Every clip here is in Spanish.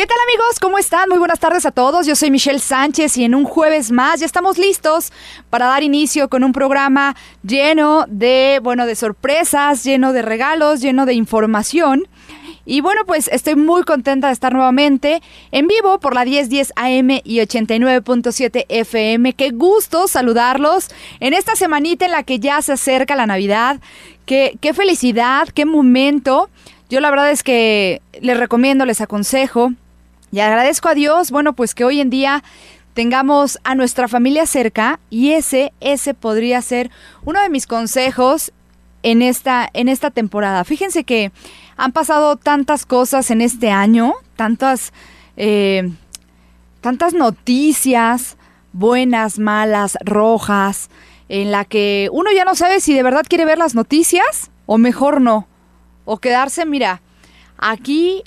¿Qué tal amigos? ¿Cómo están? Muy buenas tardes a todos. Yo soy Michelle Sánchez y en un jueves más ya estamos listos para dar inicio con un programa lleno de, bueno, de sorpresas, lleno de regalos, lleno de información. Y bueno, pues estoy muy contenta de estar nuevamente en vivo por la 1010 AM y 89.7 FM. Qué gusto saludarlos en esta semanita en la que ya se acerca la Navidad. Qué, qué felicidad, qué momento. Yo la verdad es que les recomiendo, les aconsejo y agradezco a Dios, bueno, pues que hoy en día tengamos a nuestra familia cerca y ese, ese podría ser uno de mis consejos en esta, en esta temporada. Fíjense que han pasado tantas cosas en este año, tantas, eh, tantas noticias, buenas, malas, rojas, en la que uno ya no sabe si de verdad quiere ver las noticias o mejor no o quedarse, mira, aquí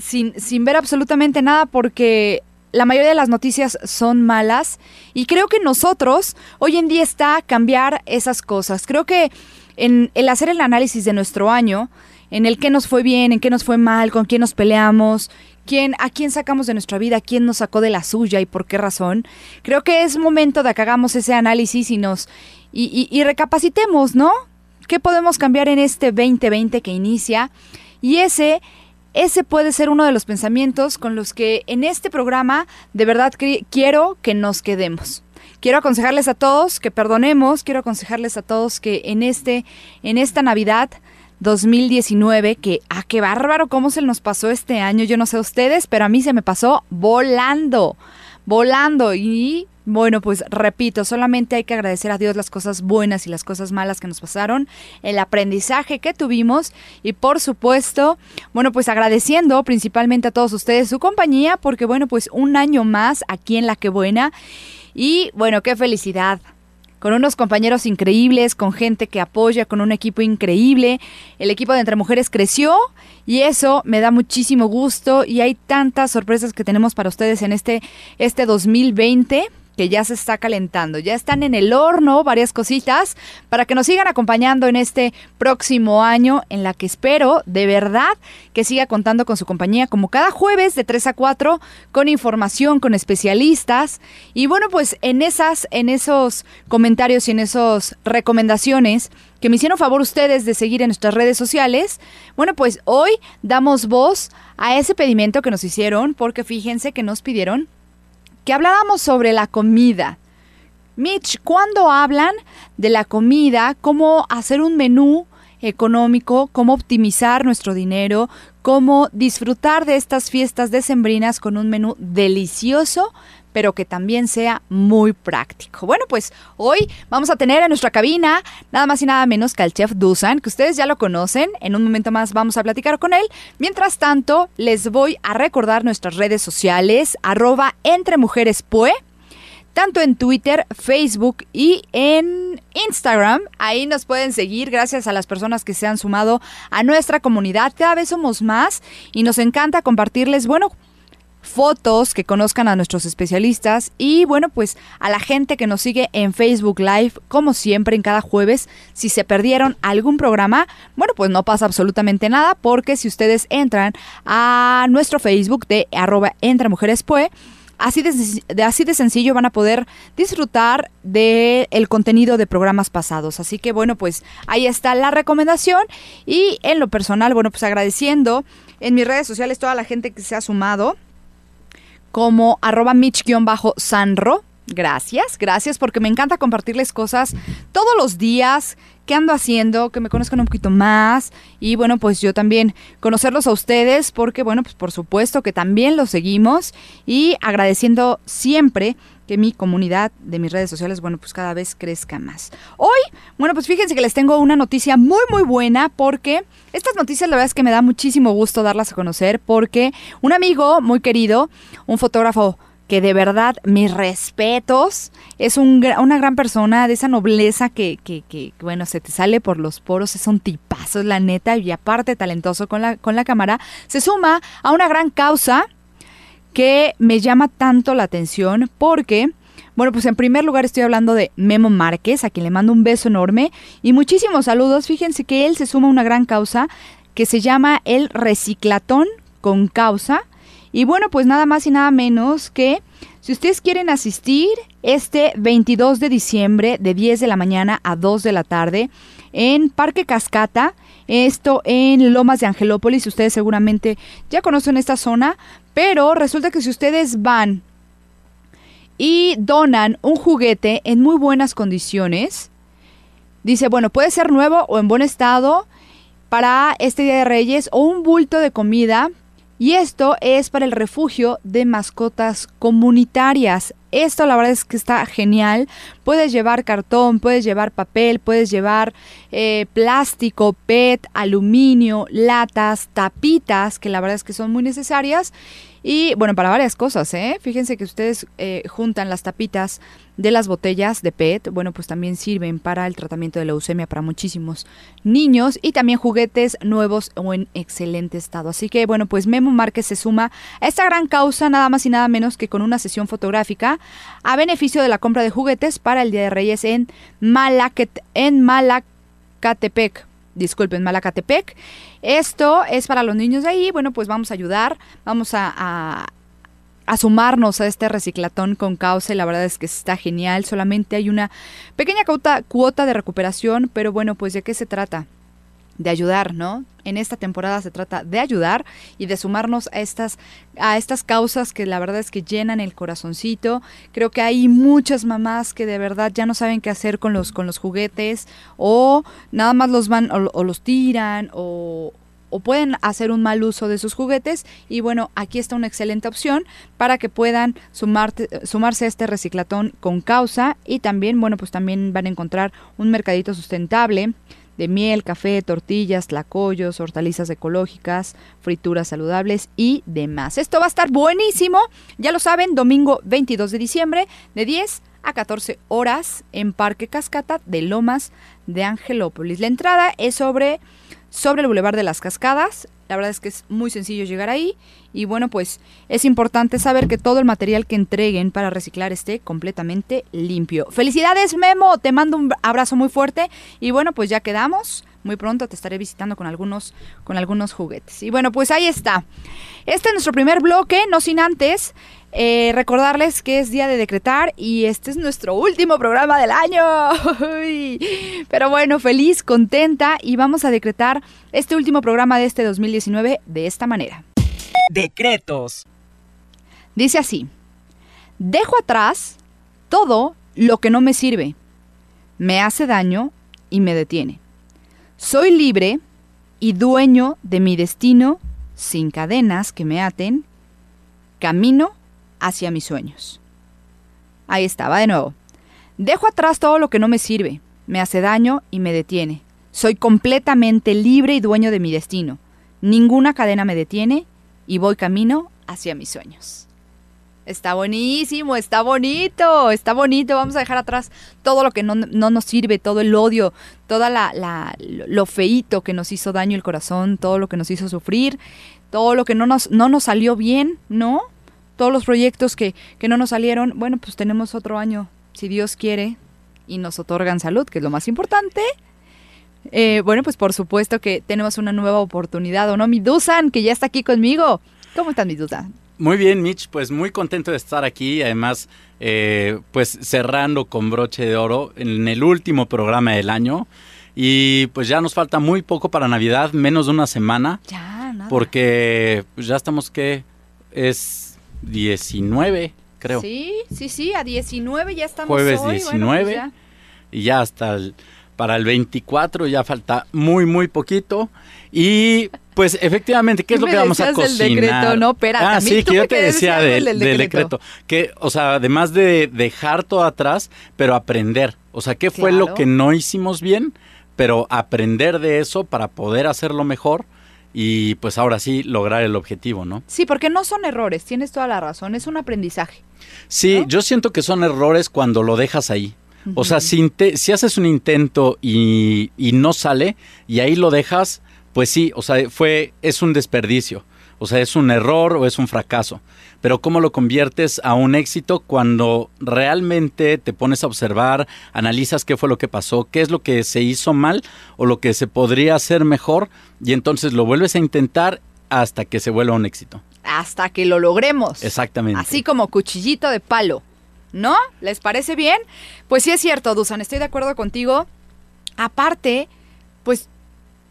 sin, sin ver absolutamente nada porque la mayoría de las noticias son malas y creo que nosotros hoy en día está cambiar esas cosas. Creo que en el hacer el análisis de nuestro año, en el qué nos fue bien, en qué nos fue mal, con quién nos peleamos, quién, a quién sacamos de nuestra vida, quién nos sacó de la suya y por qué razón, creo que es momento de que hagamos ese análisis y nos y, y recapacitemos, ¿no? ¿Qué podemos cambiar en este 2020 que inicia? Y ese ese puede ser uno de los pensamientos con los que en este programa de verdad quiero que nos quedemos. Quiero aconsejarles a todos que perdonemos, quiero aconsejarles a todos que en este en esta Navidad 2019 que ah qué bárbaro cómo se nos pasó este año, yo no sé ustedes, pero a mí se me pasó volando, volando y bueno, pues repito, solamente hay que agradecer a Dios las cosas buenas y las cosas malas que nos pasaron, el aprendizaje que tuvimos y por supuesto, bueno, pues agradeciendo principalmente a todos ustedes su compañía porque bueno, pues un año más aquí en La Que Buena. Y bueno, qué felicidad. Con unos compañeros increíbles, con gente que apoya, con un equipo increíble. El equipo de Entre Mujeres creció y eso me da muchísimo gusto. Y hay tantas sorpresas que tenemos para ustedes en este, este 2020 que ya se está calentando. Ya están en el horno varias cositas para que nos sigan acompañando en este próximo año en la que espero de verdad que siga contando con su compañía como cada jueves de 3 a 4 con información, con especialistas y bueno, pues en esas en esos comentarios y en esas recomendaciones que me hicieron favor ustedes de seguir en nuestras redes sociales. Bueno, pues hoy damos voz a ese pedimento que nos hicieron porque fíjense que nos pidieron que hablábamos sobre la comida. Mitch, ¿cuándo hablan de la comida? ¿Cómo hacer un menú económico? ¿Cómo optimizar nuestro dinero? ¿Cómo disfrutar de estas fiestas decembrinas con un menú delicioso? Pero que también sea muy práctico. Bueno, pues hoy vamos a tener en nuestra cabina nada más y nada menos que al chef Dusan, que ustedes ya lo conocen. En un momento más vamos a platicar con él. Mientras tanto, les voy a recordar nuestras redes sociales, arroba entre mujeres tanto en Twitter, Facebook y en Instagram. Ahí nos pueden seguir gracias a las personas que se han sumado a nuestra comunidad. Cada vez somos más y nos encanta compartirles, bueno, fotos, que conozcan a nuestros especialistas y bueno, pues a la gente que nos sigue en Facebook Live, como siempre en cada jueves. Si se perdieron algún programa, bueno, pues no pasa absolutamente nada porque si ustedes entran a nuestro Facebook de arroba entre mujeres Así de, así de sencillo van a poder disfrutar del el contenido de programas pasados. Así que bueno, pues ahí está la recomendación. Y en lo personal, bueno, pues agradeciendo en mis redes sociales toda la gente que se ha sumado como arroba Mitch-Sanro. Gracias, gracias porque me encanta compartirles cosas todos los días qué ando haciendo, que me conozcan un poquito más. Y bueno, pues yo también conocerlos a ustedes porque bueno, pues por supuesto que también los seguimos. Y agradeciendo siempre que mi comunidad de mis redes sociales, bueno, pues cada vez crezca más. Hoy, bueno, pues fíjense que les tengo una noticia muy, muy buena porque estas noticias la verdad es que me da muchísimo gusto darlas a conocer porque un amigo muy querido, un fotógrafo que de verdad mis respetos, es un, una gran persona de esa nobleza que, que, bueno, se te sale por los poros, es un tipazo, la neta, y aparte talentoso con la, con la cámara, se suma a una gran causa que me llama tanto la atención porque... Bueno, pues en primer lugar estoy hablando de Memo Márquez, a quien le mando un beso enorme y muchísimos saludos. Fíjense que él se suma a una gran causa que se llama el reciclatón con causa Y bueno, pues nada más y nada menos que si ustedes quieren asistir este 22 de diciembre de 10 de la mañana a 2 de la tarde en Parque Cascata, esto en Lomas de Angelópolis, ustedes seguramente ya conocen esta zona, pero resulta que si ustedes van y donan un juguete en muy buenas condiciones, dice, bueno, puede ser nuevo o en buen estado para este Día de Reyes o un bulto de comida y esto es para el refugio de mascotas comunitarias. Esto la verdad es que está genial. Puedes llevar cartón, puedes llevar papel, puedes llevar eh, plástico, PET, aluminio, latas, tapitas, que la verdad es que son muy necesarias. Y bueno, para varias cosas, ¿eh? Fíjense que ustedes eh, juntan las tapitas de las botellas de PET, bueno, pues también sirven para el tratamiento de leucemia para muchísimos niños y también juguetes nuevos o en excelente estado. Así que bueno, pues Memo Márquez se suma a esta gran causa, nada más y nada menos que con una sesión fotográfica a beneficio de la compra de juguetes para el Día de Reyes en, en Malacatepec disculpen, Malacatepec. Esto es para los niños de ahí. Bueno, pues vamos a ayudar, vamos a, sumarnos a este reciclatón con causa. La verdad es que está genial. Solamente hay una pequeña cuota, de recuperación, pero bueno, pues de qué se trata de ayudar, ¿no? En esta temporada se trata de ayudar y de sumarnos a estas, a estas causas que la verdad es que llenan el corazoncito. Creo que hay muchas mamás que de verdad ya no saben qué hacer con los, con los juguetes o nada más los van o, los tiran o, o pueden hacer un mal uso de sus juguetes y bueno, aquí está una excelente opción para que puedan sumarse a este reciclatón con causa y también, bueno, pues también van a encontrar un mercadito sustentable de miel, café, tortillas, tlacoyos, hortalizas ecológicas, frituras saludables y demás. Esto va a estar buenísimo, ya lo saben, domingo 22 de diciembre de 10 a 14 horas en Parque Cascata de Lomas de Angelópolis. La entrada es sobre, sobre el Boulevard de las Cascadas. La verdad es que es muy sencillo llegar ahí y bueno, pues es importante saber que todo el material que entreguen para reciclar esté completamente limpio. Felicidades Memo, te mando un abrazo muy fuerte y bueno, pues ya quedamos. Muy pronto te estaré visitando con algunos, con algunos juguetes. Y bueno, pues ahí está. Este es nuestro primer bloque, no sin antes eh, recordarles que es día de decretar y este es nuestro último programa del año. Pero bueno, feliz, contenta y vamos a decretar este último programa de este 2019 de esta manera. Decretos. Dice así, dejo atrás todo lo que no me sirve, me hace daño y me detiene. Soy libre y dueño de mi destino sin cadenas que me aten. Camino hacia mis sueños. Ahí estaba de nuevo. Dejo atrás todo lo que no me sirve, me hace daño y me detiene. Soy completamente libre y dueño de mi destino. Ninguna cadena me detiene y voy camino hacia mis sueños. Está buenísimo, está bonito, está bonito. Vamos a dejar atrás todo lo que no, nos sirve, todo el odio, toda la, lo feito que nos hizo daño el corazón, todo lo que nos hizo sufrir, todo lo que no nos, no nos salió bien, ¿no? Todos los proyectos que, que no nos salieron. Bueno, pues tenemos otro año, si Dios quiere, y nos otorgan salud, que es lo más importante. Eh, bueno, pues por supuesto que tenemos una nueva oportunidad, ¿o no? Mi Dusan, que ya está aquí conmigo. ¿Cómo estás, mi Dusan? Muy bien, Mitch, pues muy contento de estar aquí, además, eh, pues cerrando con broche de oro en el último programa del año. Y pues ya nos falta muy poco para Navidad, menos de una semana. Ya, nada. Porque pues, ya estamos que es 19, creo. Sí, sí, sí, a 19 ya estamos Jueves 19 pues y ya hasta el para el 24 ya falta muy, muy poquito. Y pues efectivamente, ¿qué es lo que vamos a cocinar? Del decreto, no, espera, ah, sí, que yo te decía del, decreto. Que, o sea, además de dejar todo atrás, pero aprender. O sea, ¿qué fue lo que no hicimos bien? Pero aprender de eso para poder hacerlo mejor y pues ahora sí lograr el objetivo, ¿no? Sí, porque no son errores, tienes toda la razón, es un aprendizaje. Sí, yo siento que son errores cuando lo dejas ahí. O sea, si, si, haces un intento y, y, no sale y ahí lo dejas, pues sí, o sea, fue, es un desperdicio. O sea, es un error o es un fracaso. Pero ¿cómo lo conviertes a un éxito cuando realmente te pones a observar, analizas qué fue lo que pasó, qué es lo que se hizo mal o lo que se podría hacer mejor y entonces lo vuelves a intentar hasta que se vuelva un éxito? hasta que lo logremos. Exactamente. Así como cuchillito de palo. ¿No? ¿Les parece bien? Pues sí es cierto, Dusan, estoy de acuerdo contigo. Aparte, pues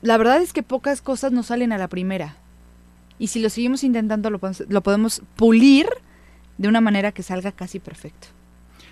la verdad es que pocas cosas nos salen a la primera. Y si lo seguimos intentando, lo podemos, lo podemos pulir de una manera que salga casi perfecto.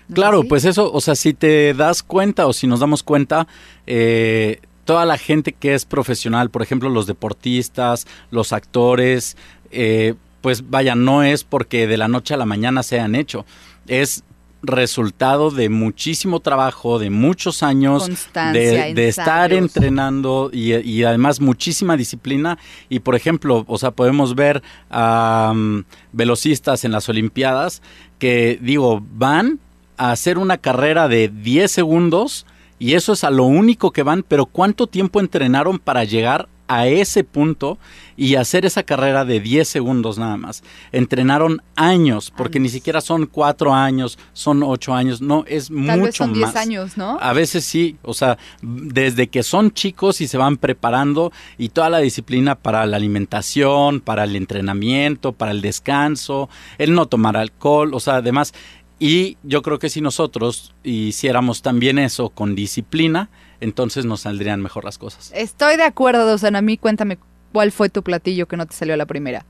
¿No es Claro, pues eso, o sea, si te das cuenta o si nos damos cuenta, eh, toda la gente que es profesional, por ejemplo, los deportistas, los actores, eh, pues vaya, no es porque de la noche a la mañana se han hecho, es resultado de muchísimo trabajo, de muchos años, Constancia, de, de estar entrenando y, y además muchísima disciplina. Y por ejemplo, o sea, podemos ver a mm, velocistas en las Olimpiadas que, digo, van a hacer una carrera de 10 segundos y eso es a lo único que van, pero ¿cuánto tiempo entrenaron para llegar a ese punto y hacer esa carrera de 10 segundos nada más? Entrenaron años, porque ni siquiera son 4 años, son 8 años, no, es Tal mucho vez son 10 más. años, ¿no? A veces sí, o sea, desde que son chicos y se van preparando y toda la disciplina para la alimentación, para el entrenamiento, para el descanso, el no tomar alcohol, o sea, además, y yo creo que si nosotros hiciéramos también eso con disciplina, entonces nos saldrían mejor las cosas. Estoy de acuerdo, Dusan. A mí cuéntame cuál fue tu platillo que no te salió a la primera.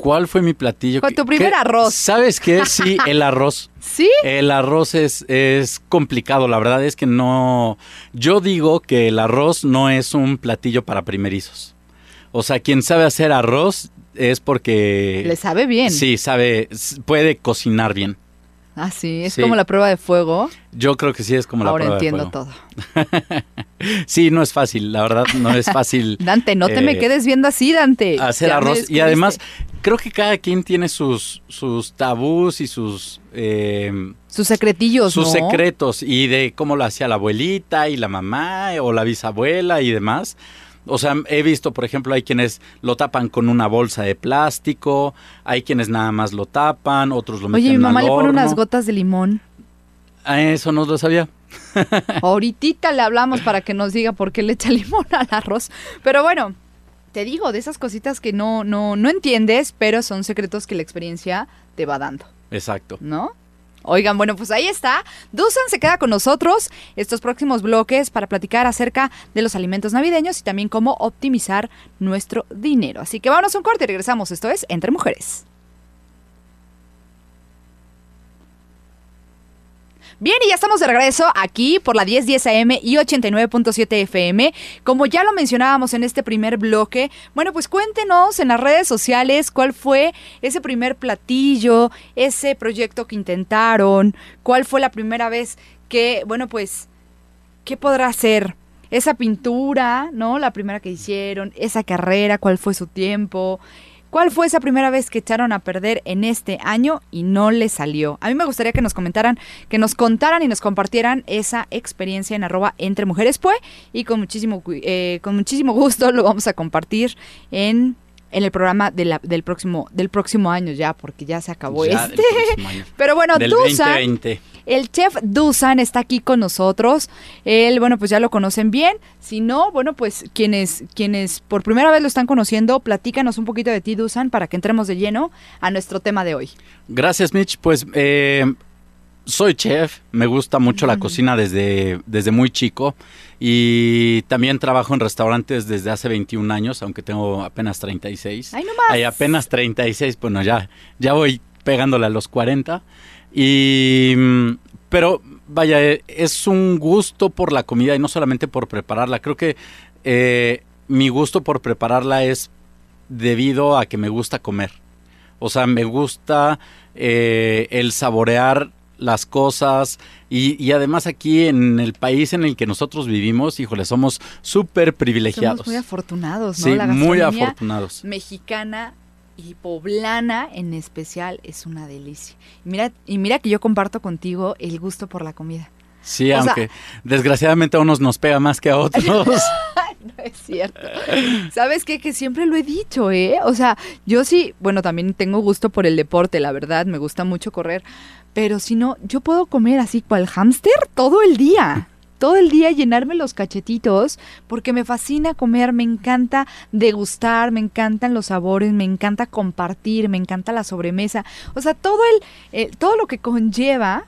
¿Cuál fue mi platillo? Con tu primer arroz. ¿Sabes qué? Sí, el arroz. ¿Sí? El arroz es, es complicado, la verdad es que no... Yo digo que el arroz no es un platillo para primerizos. O sea, quien sabe hacer arroz es porque... Le sabe bien. Sí, sabe, puede cocinar bien. Ah, sí, es Sí. como la prueba de fuego. Yo creo que sí es como la Ahora prueba de entiendo fuego. todo. Sí, no es fácil, la verdad no es fácil Dante, no te Eh, me quedes viendo así, Dante. hacer arroz. Y además, creo que cada quien tiene sus, sus tabús y sus... eh, Sus secretillos, sus ¿no? secretos y de cómo lo hacía la abuelita y la mamá o la bisabuela y demás. O sea, he visto, por ejemplo, hay quienes lo tapan con una bolsa de plástico, hay quienes nada más lo tapan, otros lo meten Oye, mi mamá al le pone unas gotas de limón. Ah, eso no lo sabía. Ahorita le hablamos para que nos diga por qué le echa limón al arroz. Pero bueno, te digo, de esas cositas que no, no, no entiendes, pero son secretos que la experiencia te va dando, Exacto. ¿no? Oigan, bueno, pues ahí está. Dusan se queda con nosotros estos próximos bloques para platicar acerca de los alimentos navideños y también cómo optimizar nuestro dinero. Así que vámonos a un corte y regresamos. Esto es Entre Mujeres. Bien, y ya estamos de regreso aquí por la 1010 AM y 89.7 FM. Como ya lo mencionábamos en este primer bloque, bueno, pues cuéntenos en las redes sociales cuál fue ese primer platillo, ese proyecto que intentaron, cuál fue la primera vez que, bueno, pues, ¿qué podrá ser? Esa pintura, ¿no? La primera que hicieron, esa carrera, cuál fue su tiempo. ¿Cuál fue esa primera vez que echaron a perder en este año y no le salió? A mí me gustaría que nos comentaran, que nos contaran y nos compartieran esa experiencia en arroba entre mujeres pue y con muchísimo, eh, con muchísimo gusto lo vamos a compartir en, en el programa de la- del, próximo, del próximo año ya, porque ya se acabó Ya este. Pero bueno, Del Dusan, 2020. el chef Dusan está aquí con nosotros. Él, bueno, pues ya lo conocen bien. Si no, bueno, pues quienes, quienes por primera vez lo están conociendo, platícanos un poquito de ti, Dusan, para que entremos de lleno a nuestro tema de hoy. Gracias, Mitch. Pues eh, soy chef, me gusta mucho la cocina desde, desde muy chico y también trabajo en restaurantes desde hace 21 años, aunque tengo apenas 36. ¡Ay, no más! Ay, apenas 36, bueno, ya, ya voy pegándole a los 40. Y, pero vaya, eh, es un gusto por la comida y no solamente por prepararla. Creo que eh, mi gusto por prepararla es debido a que me gusta comer. O sea, me gusta eh, el saborear las cosas y, y además aquí en el país en el que nosotros vivimos, híjole, somos súper privilegiados. Somos muy afortunados, ¿no? Sí, La muy afortunados. Mexicana y poblana en especial es una delicia. Y mira, y mira que yo comparto contigo el gusto por la comida. Sí, O sea- aunque desgraciadamente a unos nos pega más que a otros. No es cierto. ¿Sabes qué? Que siempre lo he dicho, ¿eh? O sea, yo sí, bueno, también tengo gusto por el deporte, la verdad, me gusta mucho correr. Pero si no, yo puedo comer así cual hámster todo el día. todo el día llenarme los cachetitos porque me fascina comer, me encanta degustar, me encantan los sabores, me encanta compartir, me encanta la sobremesa. O sea, todo el, todo lo que conlleva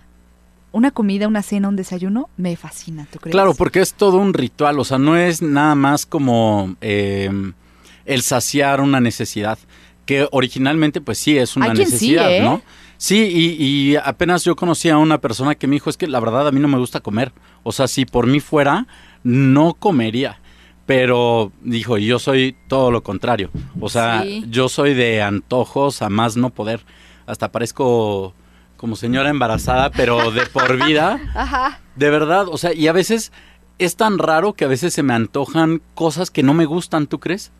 una comida, una cena, un desayuno, me fascina, ¿tú crees? Claro, porque es todo un ritual, o sea, no es nada más como em, el saciar una necesidad, que originalmente pues sí es una necesidad, sí, ¿eh? ¿no? Sí, y, y, apenas yo conocí a una persona que me dijo, es que la verdad a mí no me gusta comer, o sea, si por mí fuera, no comería. Pero dijo, y yo soy todo lo contrario. O sea, yo soy de antojos a más no poder. Hasta parezco como señora embarazada, pero de por vida. Ajá. De verdad, o sea, y a veces es tan raro que a veces se me antojan cosas que no me gustan, ¿tú crees?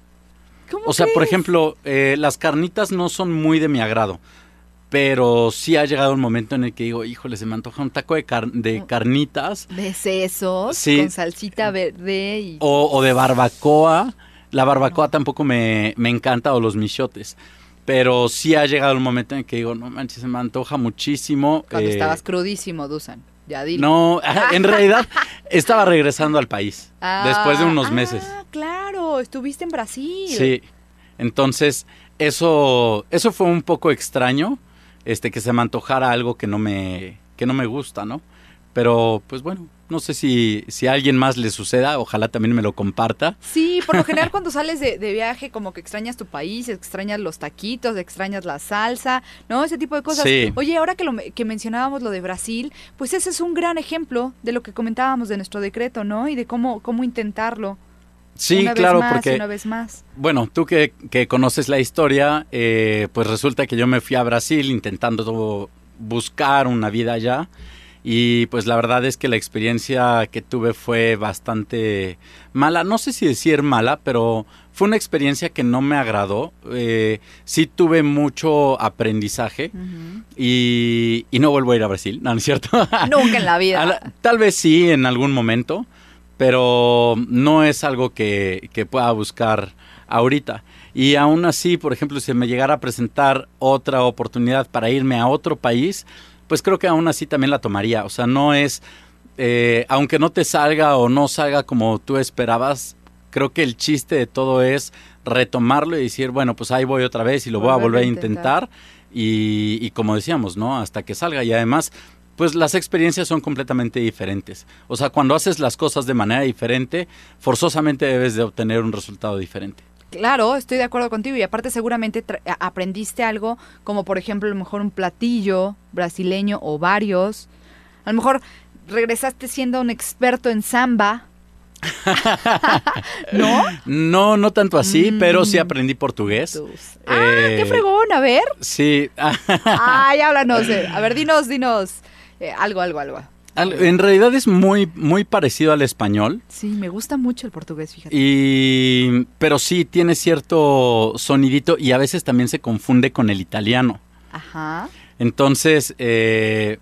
¿Cómo o sea, por ejemplo, eh, las carnitas no son muy de mi agrado, pero sí ha llegado un momento en el que digo, híjole, se me antoja un taco de, car- de carnitas De sesos, Sí. con salsita verde y... o, o de barbacoa. La barbacoa tampoco me, me encanta o los michotes. Pero sí ha llegado un momento en el que digo, no manches, se me antoja muchísimo. Cuando eh, estabas crudísimo, Dusan. Ya dilo. No, en realidad estaba regresando al país Ah, después de unos ah, meses. claro, estuviste en Brasil. Sí. Entonces, eso eso fue un poco extraño, este que se me antojara algo que no me que no me gusta, ¿no? Pero pues bueno, no sé si si a alguien más le suceda, ojalá también me lo comparta. Sí, por lo general cuando sales de, de viaje como que extrañas tu país, extrañas los taquitos, extrañas la salsa, ¿no? Ese tipo de cosas. Sí. Oye, ahora que, lo, que mencionábamos lo de Brasil, pues ese es un gran ejemplo de lo que comentábamos de nuestro decreto, ¿no? Y de cómo, cómo intentarlo. Sí, una claro, vez más, porque Una vez más. Bueno, tú que, que conoces la historia, eh, pues resulta que yo me fui a Brasil intentando buscar una vida allá y pues la verdad es que la experiencia que tuve fue bastante mala, no sé si decir mala, pero fue una experiencia que no me agradó. Eh, sí tuve mucho aprendizaje y, y no vuelvo a ir a Brasil, no, no es cierto. Nunca en la vida. tal vez sí en algún momento, pero no es algo que, que pueda buscar ahorita. Y aún así, por ejemplo, si me llegara a presentar otra oportunidad para irme a otro país, pues creo que aún así también la tomaría. O sea, no es, eh, aunque no te salga o no salga como tú esperabas, creo que el chiste de todo es retomarlo y decir, bueno, pues ahí voy otra vez y lo voy a volver a a intentar. intentar. Y, y como decíamos, ¿no? Hasta que salga. Y además, pues las experiencias son completamente diferentes. O sea, cuando haces las cosas de manera diferente, forzosamente debes de obtener un resultado diferente. Claro, estoy de acuerdo contigo y aparte seguramente aprendiste algo como por ejemplo a lo mejor un platillo brasileño o varios. A lo mejor regresaste siendo un experto en samba. ¿No? No, no tanto así, Mm. pero sí aprendí portugués. Tus- Ah, qué Eh, fregón, a ver. Sí, Ay, háblanos. A ver, dinos, dinos. Eh, algo, algo, algo. al- en realidad es muy, muy parecido al español. Sí, me gusta mucho el portugués, fíjate. Y, pero sí tiene cierto sonidito y a veces también se confunde con el italiano. Ajá. Entonces, eh,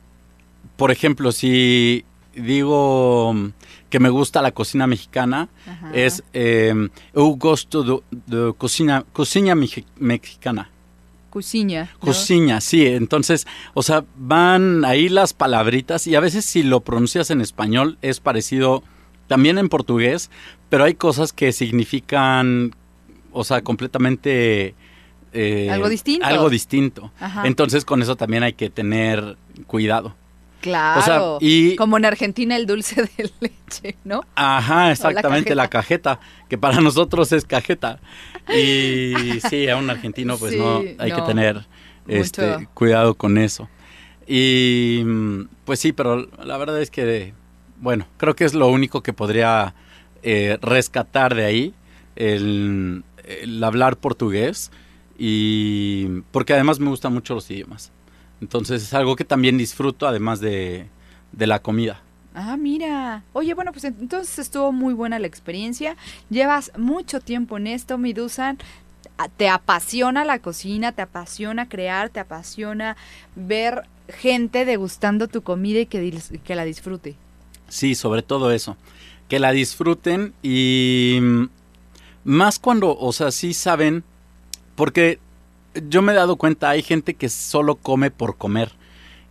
por ejemplo, si digo que me gusta la cocina mexicana, ajá. es eh, eu gosto de, de cocina, cocina mexicana. Cuciña. ¿no? Sí. Entonces, o sea, van ahí las palabritas y a veces si lo pronuncias en español es parecido también en portugués, pero hay cosas que significan, o sea, completamente... eh, Algo distinto. Algo distinto. Ajá. Entonces, con eso también hay que tener cuidado. Claro. o sea, y- Como en Argentina el dulce de leche, ¿no? Ajá, exactamente, la cajeta. cajeta, que para nosotros es cajeta. Y sí, a un argentino pues Sí, no, hay no. que tener este cuidado con eso. Y mm, pues sí, pero la verdad es que, bueno, creo que es lo único que podría eh, rescatar de ahí, el, el hablar portugués, y porque además me gustan mucho los idiomas. Entonces es algo que también disfruto además de, de la comida. Ah, mira. Oye, bueno, pues entonces estuvo muy buena la experiencia. Llevas mucho tiempo en esto, mi Dusan. Ah, Te apasiona la cocina, te apasiona crear, te apasiona ver gente degustando tu comida y que, que la disfrute. Sí, sobre todo eso. Que la disfruten y mm, más cuando, o sea, sí saben, porque yo me he dado cuenta, hay gente que solo come por comer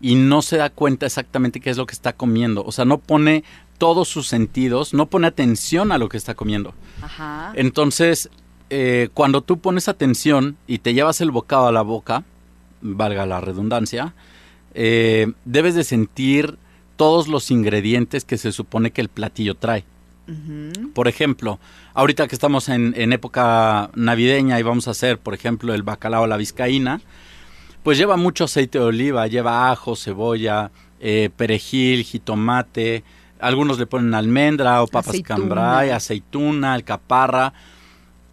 y no se da cuenta exactamente qué es lo que está comiendo. O sea, no pone todos sus sentidos, no pone atención a lo que está comiendo. Ajá. Entonces, eh, cuando tú pones atención y te llevas el bocado a la boca, valga la redundancia, eh, debes de sentir todos los ingredientes que se supone que el platillo trae. Por ejemplo, ahorita que estamos en, en época navideña y vamos a hacer, por ejemplo, el bacalao a la vizcaína, pues lleva mucho aceite de oliva, lleva ajo, cebolla, eh, perejil, jitomate, algunos le ponen almendra o papas Aceituna. cambray, aceituna, alcaparra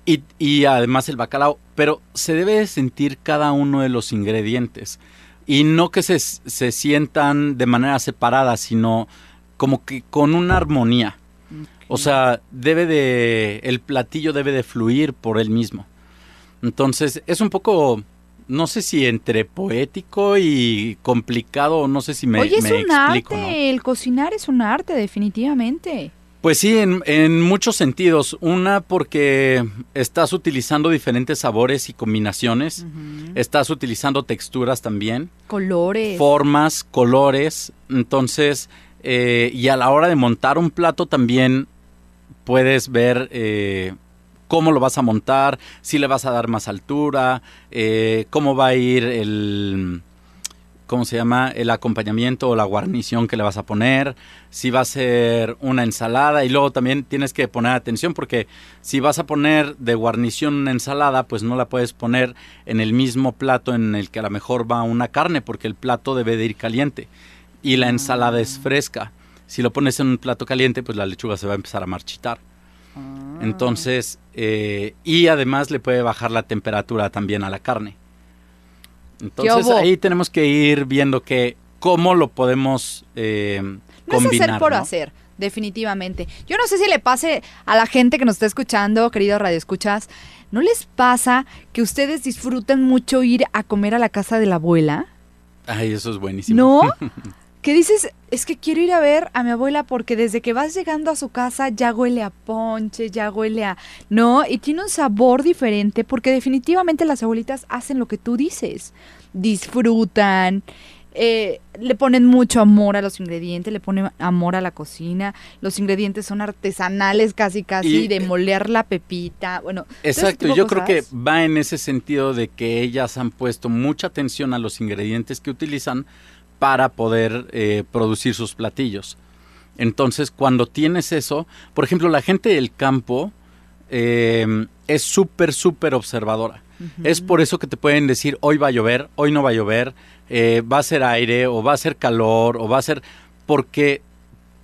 y, y además el bacalao, pero se debe de sentir cada uno de los ingredientes y no que se, se sientan de manera separada, sino como que con una armonía. O sea, debe de, el platillo debe de fluir por él mismo. Entonces, es un poco, no sé si entre poético y complicado, no sé si me, Oye, es me un explico, arte, ¿no? el cocinar es un arte, definitivamente. Pues sí, en, en muchos sentidos. Una, porque estás utilizando diferentes sabores y combinaciones. Estás utilizando texturas también. Colores. formas, colores. Entonces, eh, y a la hora de montar un plato también puedes ver eh, cómo lo vas a montar, si le vas a dar más altura, eh, cómo va a ir el, ¿cómo se llama? El acompañamiento o la guarnición que le vas a poner, si va a ser una ensalada y luego también tienes que poner atención porque si vas a poner de guarnición una ensalada, pues no la puedes poner en el mismo plato en el que a lo mejor va una carne porque el plato debe de ir caliente y la ensalada es fresca. Si lo pones en un plato caliente, pues la lechuga se va a empezar a marchitar. Ah. Entonces, eh, y además le puede bajar la temperatura también a la carne. Entonces ahí tenemos que ir viendo que cómo lo podemos eh, No combinar. es hacer por ¿no? hacer, definitivamente. Yo no sé si le pase a la gente que nos está escuchando, queridos radioescuchas, ¿no les pasa que ustedes disfrutan mucho ir a comer a la casa de la abuela? Ay, eso es buenísimo. ¿No? que dices, es que quiero ir a ver a mi abuela porque desde que vas llegando a su casa ya huele a ponche, ya huele a... ¿No? Y tiene un sabor diferente porque definitivamente las abuelitas hacen lo que tú dices. Disfrutan, eh, le ponen mucho amor a los ingredientes, le ponen amor a la cocina. Los ingredientes son artesanales casi casi, Y- de moler la pepita. Bueno, Exacto, yo creo que va en ese sentido de que ellas han puesto mucha atención a los ingredientes que utilizan para poder eh, producir sus platillos. Entonces, cuando tienes eso, por ejemplo, la gente del campo eh, es súper, súper observadora. Es por eso que te pueden decir, hoy va a llover, hoy no va a llover, eh, va a ser aire, o va a ser calor, o va a ser... porque,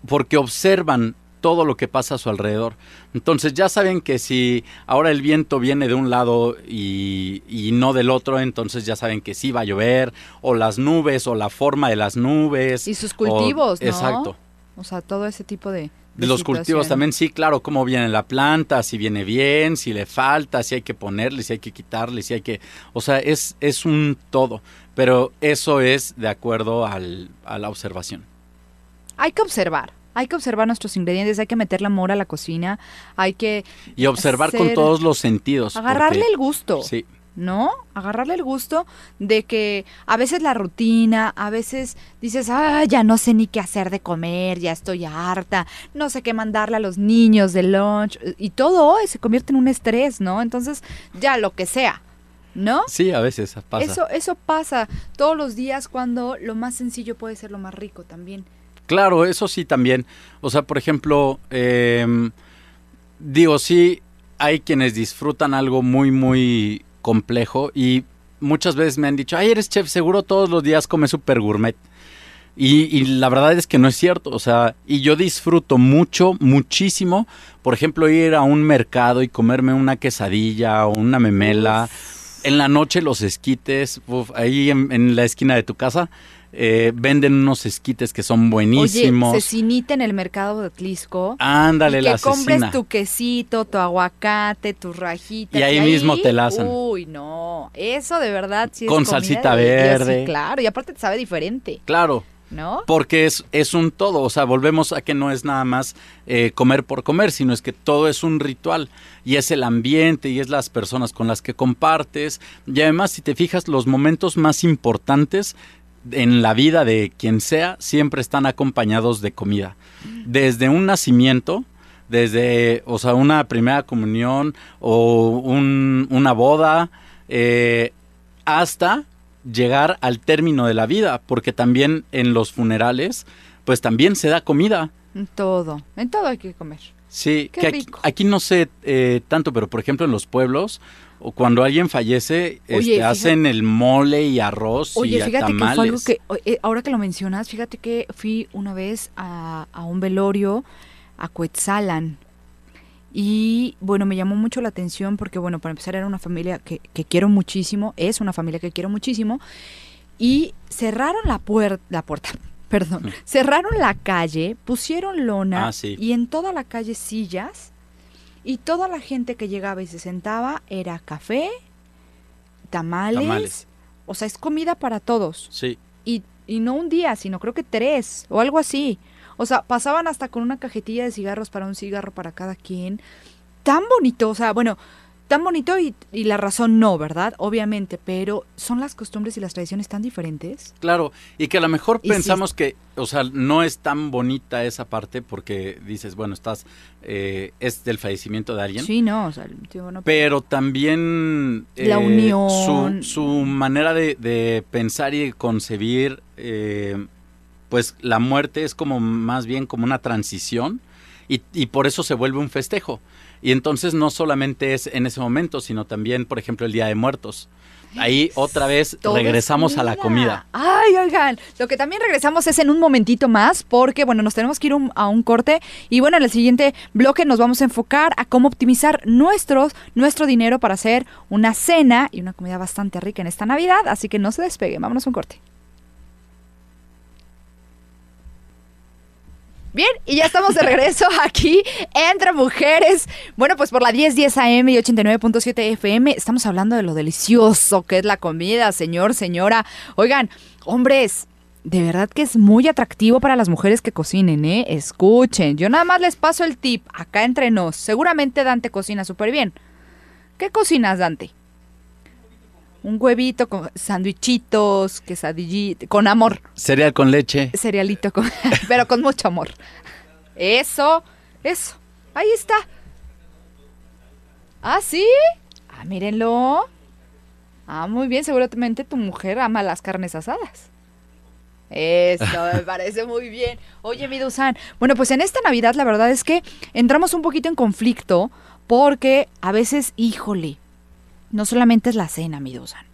porque observan todo lo que pasa a su alrededor. Entonces ya saben que si ahora el viento viene de un lado y, y no del otro, entonces ya saben que sí va a llover, o las nubes, o la forma de las nubes. Y sus o- cultivos, ¿no? Exacto. O sea, todo ese tipo de... De los cultivos también, sí, claro, cómo viene la planta, si viene bien, si le falta, si hay que ponerle, si hay que quitarle, si hay que... O sea, es, es un todo, pero eso es de acuerdo al, a la observación. Hay que observar. Hay que observar nuestros ingredientes, hay que meterle amor a la cocina, hay que Y observar con todos los sentidos. agarrarle porque- el gusto, Sí, ¿no? Agarrarle el gusto de que a veces la rutina, a veces dices, ah, ya no sé ni qué hacer de comer, ya estoy harta, no sé qué mandarle a los niños de lunch, y todo hoy se convierte en un estrés, ¿no? Entonces, ya lo que sea, ¿no? sí, a veces pasa. Eso, eso pasa todos los días cuando lo más sencillo puede ser lo más rico también. Claro, eso sí también. O sea, por ejemplo, em, digo, sí, hay quienes disfrutan algo muy, muy complejo y muchas veces me han dicho, ay, eres chef, seguro todos los días comes super gourmet. Y, y la verdad es que no es cierto, o sea, y yo disfruto mucho, muchísimo, por ejemplo, ir a un mercado y comerme una quesadilla o una memela. En la noche los esquites, uf, ahí en, en la esquina de tu casa, eh, venden unos esquites que son buenísimos. Oye, cecinita en el mercado de Tlisco. Ándale, y que compres cecina. tu quesito, tu aguacate, tus rajitas. Y ahí mismo te la hacen. Uy, no. Eso de verdad sí es Con comida salsita de verde. sí, claro, y aparte te sabe diferente, Claro, ¿no? porque es, es un todo, o sea, volvemos a que no es nada más eh, comer por comer, sino es que todo es un ritual y es el ambiente y es las personas con las que compartes y además si te fijas los momentos más importantes en la vida de quien sea, siempre están acompañados de comida. Desde un nacimiento, desde, o sea, una primera comunión o un- una boda, eh, hasta llegar al término de la vida, porque también en los funerales, pues también se da comida. En todo, en todo hay que comer. Sí, Qué que aquí, rico. aquí no sé eh, tanto, pero por ejemplo en los pueblos, o cuando alguien fallece, Oye, este, fíjate- hacen el mole y arroz Oye, y fíjate tamales. que fue algo que, eh, ahora que lo mencionas, fíjate que fui una vez a, a un velorio a Coetzalan. Y bueno, me llamó mucho la atención porque, bueno, para empezar era una familia que, que quiero muchísimo, es una familia que quiero muchísimo. Y cerraron la, puer- la puerta, perdón, Mm. cerraron la calle, pusieron lona Ah, sí. y en toda la calle sillas. Y toda la gente que llegaba y se sentaba era café, tamales, Tamales. o sea, es comida para todos. Sí, Y, y no un día, sino creo que tres o algo así. O sea, pasaban hasta con una cajetilla de cigarros para un cigarro para cada quien. Tan bonito, o sea, bueno, tan bonito y, y la razón no, ¿verdad? Obviamente, pero son las costumbres y las tradiciones tan diferentes. claro. Y que a lo mejor Y sí. pensamos que, o sea, no es tan bonita esa parte porque dices, bueno, estás, eh, es del fallecimiento de alguien. Sí, no, o sea, tío no- Pero también La eh, unión. Su, su manera de, de pensar y de concebir, eh, pues la muerte es como más bien como una transición y, y por eso se vuelve un festejo. Y entonces no solamente es en ese momento, sino también, por ejemplo, el Día de Muertos. Ahí otra vez Todo regresamos a la comida. Ay, oigan, lo que también regresamos es en un momentito más, porque bueno, nos tenemos que ir un- a un corte y bueno, en el siguiente bloque nos vamos a enfocar a cómo optimizar nuestros, nuestro dinero para hacer una cena y una comida bastante rica en esta Navidad, así que no se despeguen, vámonos a un corte. Bien, y ya estamos de regreso aquí entre mujeres. Bueno, pues por la 1010 AM y 89.7 FM estamos hablando de lo delicioso que es la comida, señor, señora. Oigan, hombres, de verdad que es muy atractivo para las mujeres que cocinen, ¿eh? Escuchen, yo nada más les paso el tip acá entre nos. Seguramente Dante cocina súper bien. ¿Qué cocinas, Dante? Un huevito con sandwichitos, quesadillito, con amor Cereal con leche. cerealito, con- pero con mucho amor. Eso, eso. Ahí está. ¿Ah, sí? Ah, mírenlo. Ah, muy bien, seguramente tu mujer ama las carnes asadas. Eso, me parece muy bien. Oye, mi Dusan, bueno, pues en esta Navidad la verdad es que entramos un poquito en conflicto porque a veces, híjole, no solamente es la cena, mi Dusan.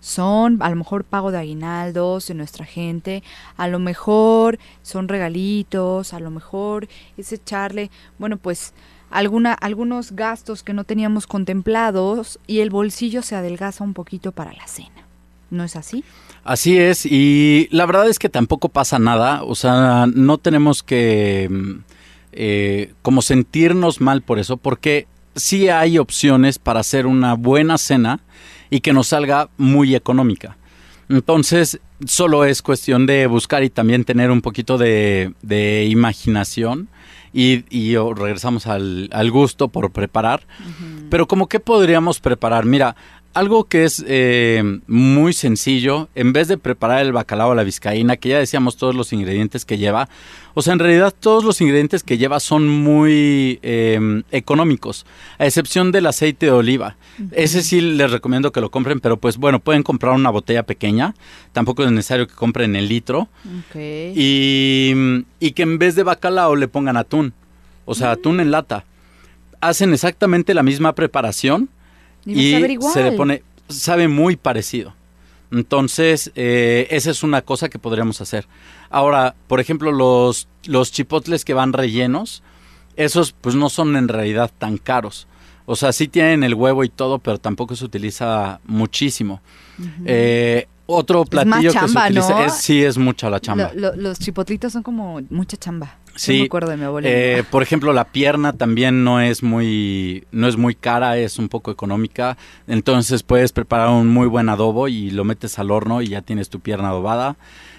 Son a lo mejor pago de aguinaldos de nuestra gente, a lo mejor son regalitos, a lo mejor es echarle, bueno, pues alguna, algunos gastos que no teníamos contemplados y el bolsillo se adelgaza un poquito para la cena. ¿No es así? Así es, y la verdad es que tampoco pasa nada, o sea, no tenemos que mm, eh, como sentirnos mal por eso, porque sí hay opciones para hacer una buena cena y que nos salga muy económica. Entonces, solo es cuestión de buscar y también tener un poquito de, de imaginación y, y, oh, regresamos al, al gusto por preparar. Pero como que podríamos preparar, mira, algo que es eh, muy sencillo, en vez de preparar el bacalao a la vizcaína, que ya decíamos todos los ingredientes que lleva, o sea, en realidad todos los ingredientes que lleva son muy eh, económicos, a excepción del aceite de oliva. Ese sí les recomiendo que lo compren, pero pues bueno, pueden comprar una botella pequeña, tampoco es necesario que compren el litro, y, y que en vez de bacalao le pongan atún, o sea, atún en lata. Hacen exactamente la misma preparación Y igual. se le pone, sabe muy parecido. Entonces, eh, esa es una cosa que podríamos hacer. Ahora, por ejemplo, los, los chipotles que van rellenos, esos pues no son en realidad tan caros. O sea, sí tienen el huevo y todo, pero tampoco se utiliza muchísimo. Eh, otro más platillo que se utiliza ¿no? es, sí es mucha la chamba. Lo- lo- los chipotlitos son como mucha chamba. Sí, me acuerdo de mi abuela. Eh, por ejemplo, la pierna también no es muy no es muy cara, es un poco económica. Entonces puedes preparar un muy buen adobo y lo metes al horno y ya tienes tu pierna adobada.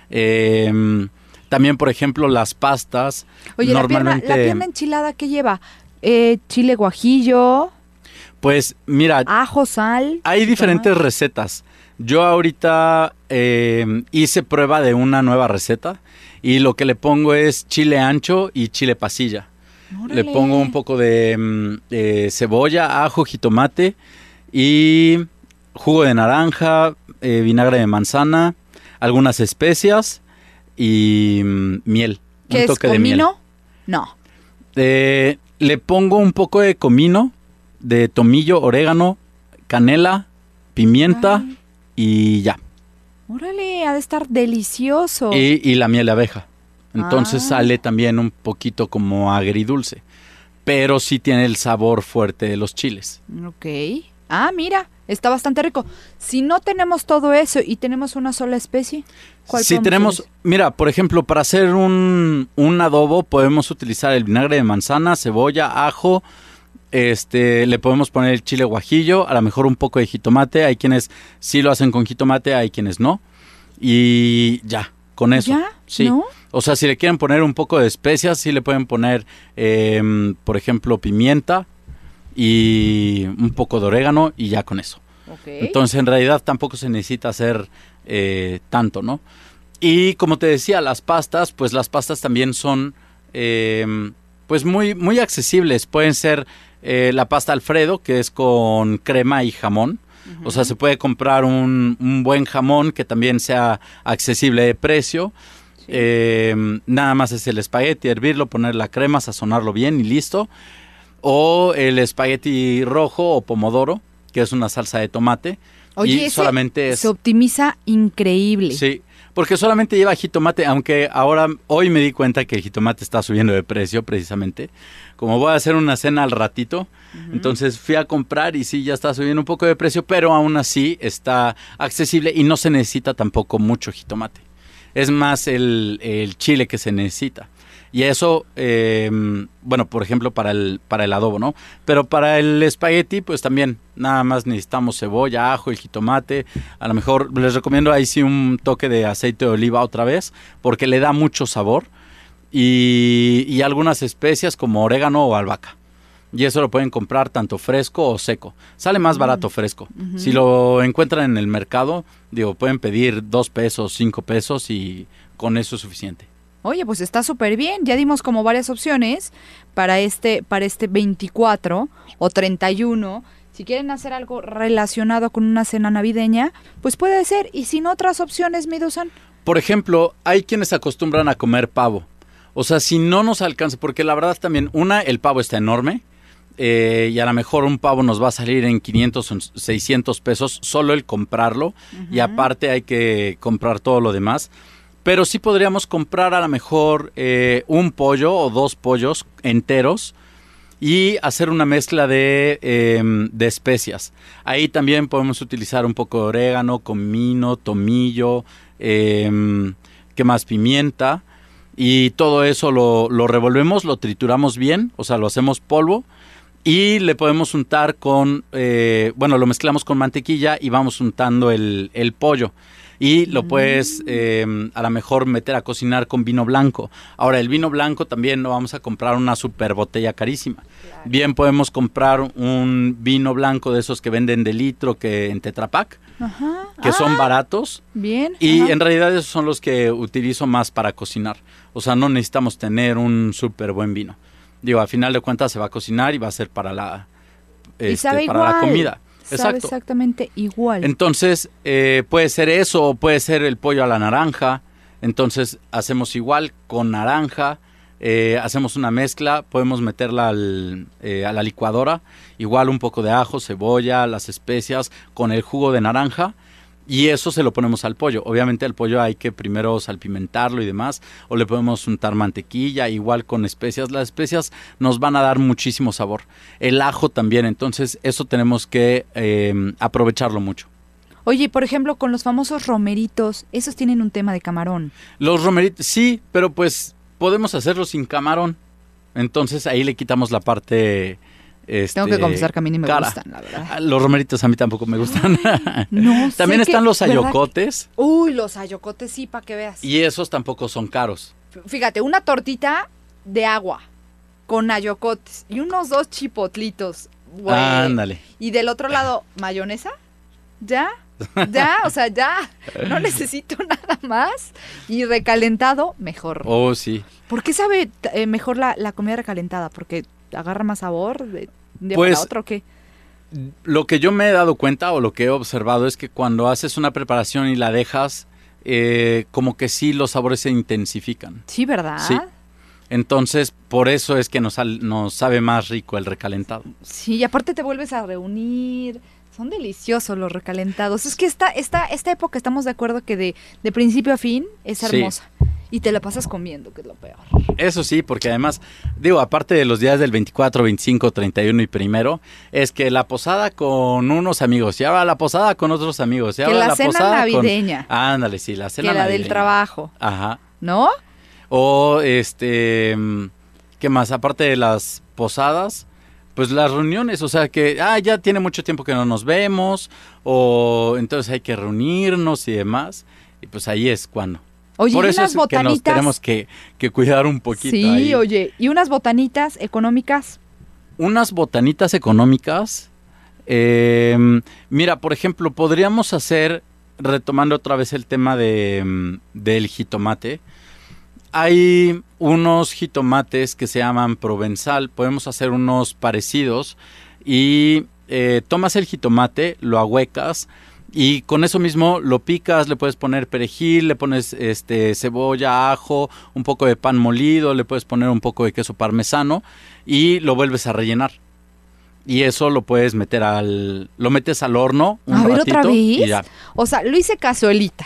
Eh, también, por ejemplo, las pastas. Oye, la pierna, normalmente, la pierna enchilada, ¿qué lleva? Eh, chile guajillo, pues mira, ajo, sal. hay diferentes recetas. Yo ahorita eh, hice prueba de una nueva receta y lo que le pongo es chile ancho y chile pasilla. Le pongo un poco de, mm, de cebolla, ajo, jitomate y jugo de naranja, eh, vinagre de manzana, algunas especias y mm, miel. ¿Qué un es toque de miel. comino? No. Eh, le pongo un poco de comino, de tomillo, orégano, canela, pimienta Ay. y ya. Órale, ha de estar delicioso. Y, y la miel de abeja. Entonces Ah. sale también un poquito como agridulce. Pero sí tiene el sabor fuerte de los chiles. Ok. Ah, mira, está bastante rico. Si no tenemos todo eso y tenemos una sola especie, ¿cuál Si tenemos, utilizar? mira, por ejemplo, para hacer un, un adobo podemos utilizar el vinagre de manzana, cebolla, ajo, este, le podemos poner el chile guajillo, a lo mejor un poco de jitomate, hay quienes sí lo hacen con jitomate, hay quienes no, y ya, con eso. ¿Ya? Sí. ¿No? O sea, si le quieren poner un poco de especias, sí le pueden poner, em, por ejemplo, pimienta y un poco de orégano y ya con eso. Entonces, en realidad tampoco se necesita hacer eh, tanto, ¿no? Y como te decía, las pastas, pues las pastas también son, eh, pues muy, muy accesibles. Pueden ser eh, la pasta Alfredo, que es con crema y jamón. O sea, se puede comprar un, un buen jamón que también sea accesible de precio. Eh, nada más es el espagueti, hervirlo, poner la crema, sazonarlo bien y listo. O el espagueti rojo o pomodoro, que es una salsa de tomate. Oye, y solamente es... se optimiza increíble. Sí, porque solamente lleva jitomate, aunque ahora, hoy me di cuenta que el jitomate está subiendo de precio precisamente. Como voy a hacer una cena al ratito, entonces fui a comprar y sí, ya está subiendo un poco de precio, pero aún así está accesible y no se necesita tampoco mucho jitomate. Es más el, el chile que se necesita. Y eso, eh, bueno, por ejemplo, para el, para el adobo, ¿no? Pero para el espagueti, pues también nada más necesitamos cebolla, ajo, el jitomate. A lo mejor les recomiendo ahí sí un toque de aceite de oliva otra vez, porque le da mucho sabor. Y, y algunas especias como orégano o albahaca. Y eso lo pueden comprar tanto fresco o seco. Sale más barato fresco. Si lo encuentran en el mercado, digo, pueden pedir dos pesos, cinco pesos y con eso es suficiente. Oye, pues está súper bien. Ya dimos como varias opciones para este, para este 24 o 31. Si quieren hacer algo relacionado con una cena navideña, pues puede ser. Y sin otras opciones, Midusan. Por ejemplo, hay quienes acostumbran a comer pavo. O sea, si no nos alcanza, porque la verdad también, una, el pavo está enorme. eh, y a lo mejor un pavo nos va a salir en 500 o 600 pesos solo el comprarlo. Y aparte hay que comprar todo lo demás. Pero sí podríamos comprar a lo mejor eh, un pollo o dos pollos enteros y hacer una mezcla de, em, de especias. Ahí también podemos utilizar un poco de orégano, comino, tomillo, em, ¿qué más? Pimienta. Y todo eso lo, revolvemos, lo trituramos bien, o sea, lo hacemos polvo. Y le podemos untar con, eh, bueno, lo mezclamos con mantequilla y vamos untando el pollo. Y lo puedes eh, a lo mejor meter a cocinar con vino blanco. Ahora, el vino blanco también no vamos a comprar una super botella carísima. Bien podemos comprar un vino blanco de esos que venden de litro que en Tetra Pak, Ajá. que son Ah, baratos. Bien. Y ajá. en realidad esos son los que utilizo más para cocinar. O sea, no necesitamos tener un súper buen vino. Digo, a final de cuentas se va a cocinar y va a ser para la, este, para la igual. Sabe exactamente igual. Entonces, eh, puede ser eso o puede ser el pollo a la naranja. Entonces, hacemos igual con naranja. eh, hacemos una mezcla, podemos meterla al, eh, a la licuadora. Igual un poco de ajo, cebolla, las especias con el jugo de naranja. Y eso se lo ponemos al pollo. Obviamente al pollo hay que primero salpimentarlo y demás. O le podemos untar mantequilla, igual con especias. Las especias nos van a dar muchísimo sabor. El ajo también. Entonces eso tenemos que eh, aprovecharlo mucho. Oye, por ejemplo, con los famosos romeritos, esos tienen un tema de camarón. Los romeritos, sí, pero pues podemos hacerlo sin camarón. Entonces ahí le quitamos la parte... Este, Tengo que confesar que a mí ni me cara. gustan, la verdad. Ah, Los romeritos a mí tampoco me gustan. No También están los ¿verdad que- ayocotes Uy, los ayocotes sí, para que veas. y esos tampoco son caros. Fíjate, una tortita de agua con ayocotes y unos dos chipotlitos. güey. Ándale. Y del otro lado, mayonesa. ¿Ya? Ya, o sea, ya. No necesito nada más. Y recalentado, mejor. Oh, sí. ¿Por qué sabe eh, mejor la, la comida recalentada? ¿Porque agarra más sabor de, de Pues, para otro o qué? Lo que yo me he dado cuenta o lo que he observado es que cuando haces una preparación y la dejas, eh, como que sí los sabores se intensifican. Sí, ¿verdad? Sí. Entonces, por eso es que nos, nos sabe más rico el recalentado. Sí, y aparte te vuelves a reunir. Son deliciosos los recalentados. Es que esta, esta, esta época estamos de acuerdo que de, de principio a fin es Sí. Y te la pasas comiendo, que es lo peor. Eso sí, porque además, digo, aparte de los días del 24, 25, 31 y primero, es que la posada con unos amigos, y ahora la posada con otros amigos, y Que ahora la cena posada con- navideña. Ándale, sí, la cena que la del trabajo, Ajá. ¿no? O este, ¿qué más? Aparte de las posadas, pues las reuniones, o sea que, ah, ya tiene mucho tiempo que no nos vemos, o entonces hay que reunirnos y demás, y pues ahí es cuando. Oye, Por y eso unas es que nos botanitas. tenemos que, que cuidar un poquito. sí, ahí. oye, y unas botanitas económicas. unas botanitas económicas. eh, mira, por ejemplo, podríamos hacer, retomando otra vez el tema de, mm, del jitomate, hay unos jitomates que se llaman provenzal, podemos hacer unos parecidos y eh, tomas el jitomate, lo ahuecas y con eso mismo lo picas, le puedes poner perejil, le pones este cebolla, ajo, un poco de pan molido, le puedes poner un poco de queso parmesano y lo vuelves a rellenar. Y eso lo puedes meter al lo metes al horno un a ver, otra y vez. ya. O sea, lo hice cazuelita.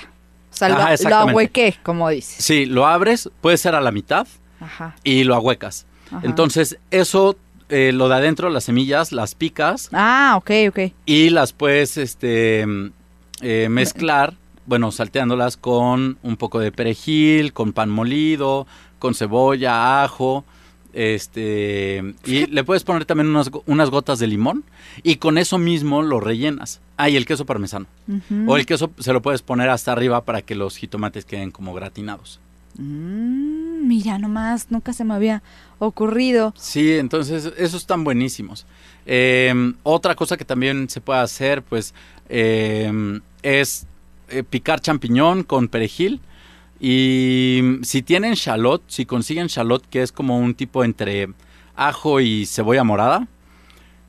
O sea, lo- Ajá, lo, ahuequé, como dices. Sí, lo abres, puede ser a la mitad Ajá. y lo ahuecas. ajá. Entonces, eso eh, lo de adentro, las semillas, las picas Ah, ok, ok. y las puedes este, eh, mezclar, bueno, salteándolas con un poco de perejil, con pan molido, con cebolla, ajo, este, y le puedes poner también unas, unas gotas de limón y con eso mismo lo rellenas. Ah, y el queso parmesano. O el queso se lo puedes poner hasta arriba para que los jitomates queden como gratinados. Mm, mira nomás, nunca se me había ocurrido. Sí, entonces esos están buenísimos. Eh, otra cosa que también se puede hacer, pues, eh, es eh, picar champiñón con perejil. Y si tienen shallot, si consiguen shallot, que es como un tipo entre ajo y cebolla morada,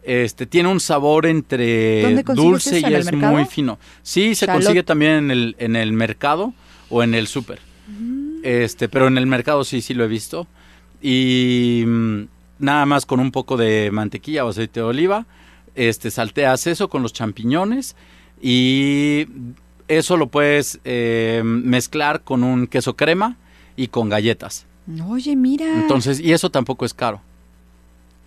este tiene un sabor entre ¿Dónde consigues dulce eso? y ¿En el es mercado? muy fino. Sí, se consigue también en el, en el mercado o en el súper. Este, pero en el mercado sí, sí lo he visto. Y mm, nada más con un poco de mantequilla o aceite de oliva, este, salteas eso con los champiñones y eso lo puedes eh, mezclar con un queso crema y con galletas. Oye, mira. Entonces, y eso tampoco es caro.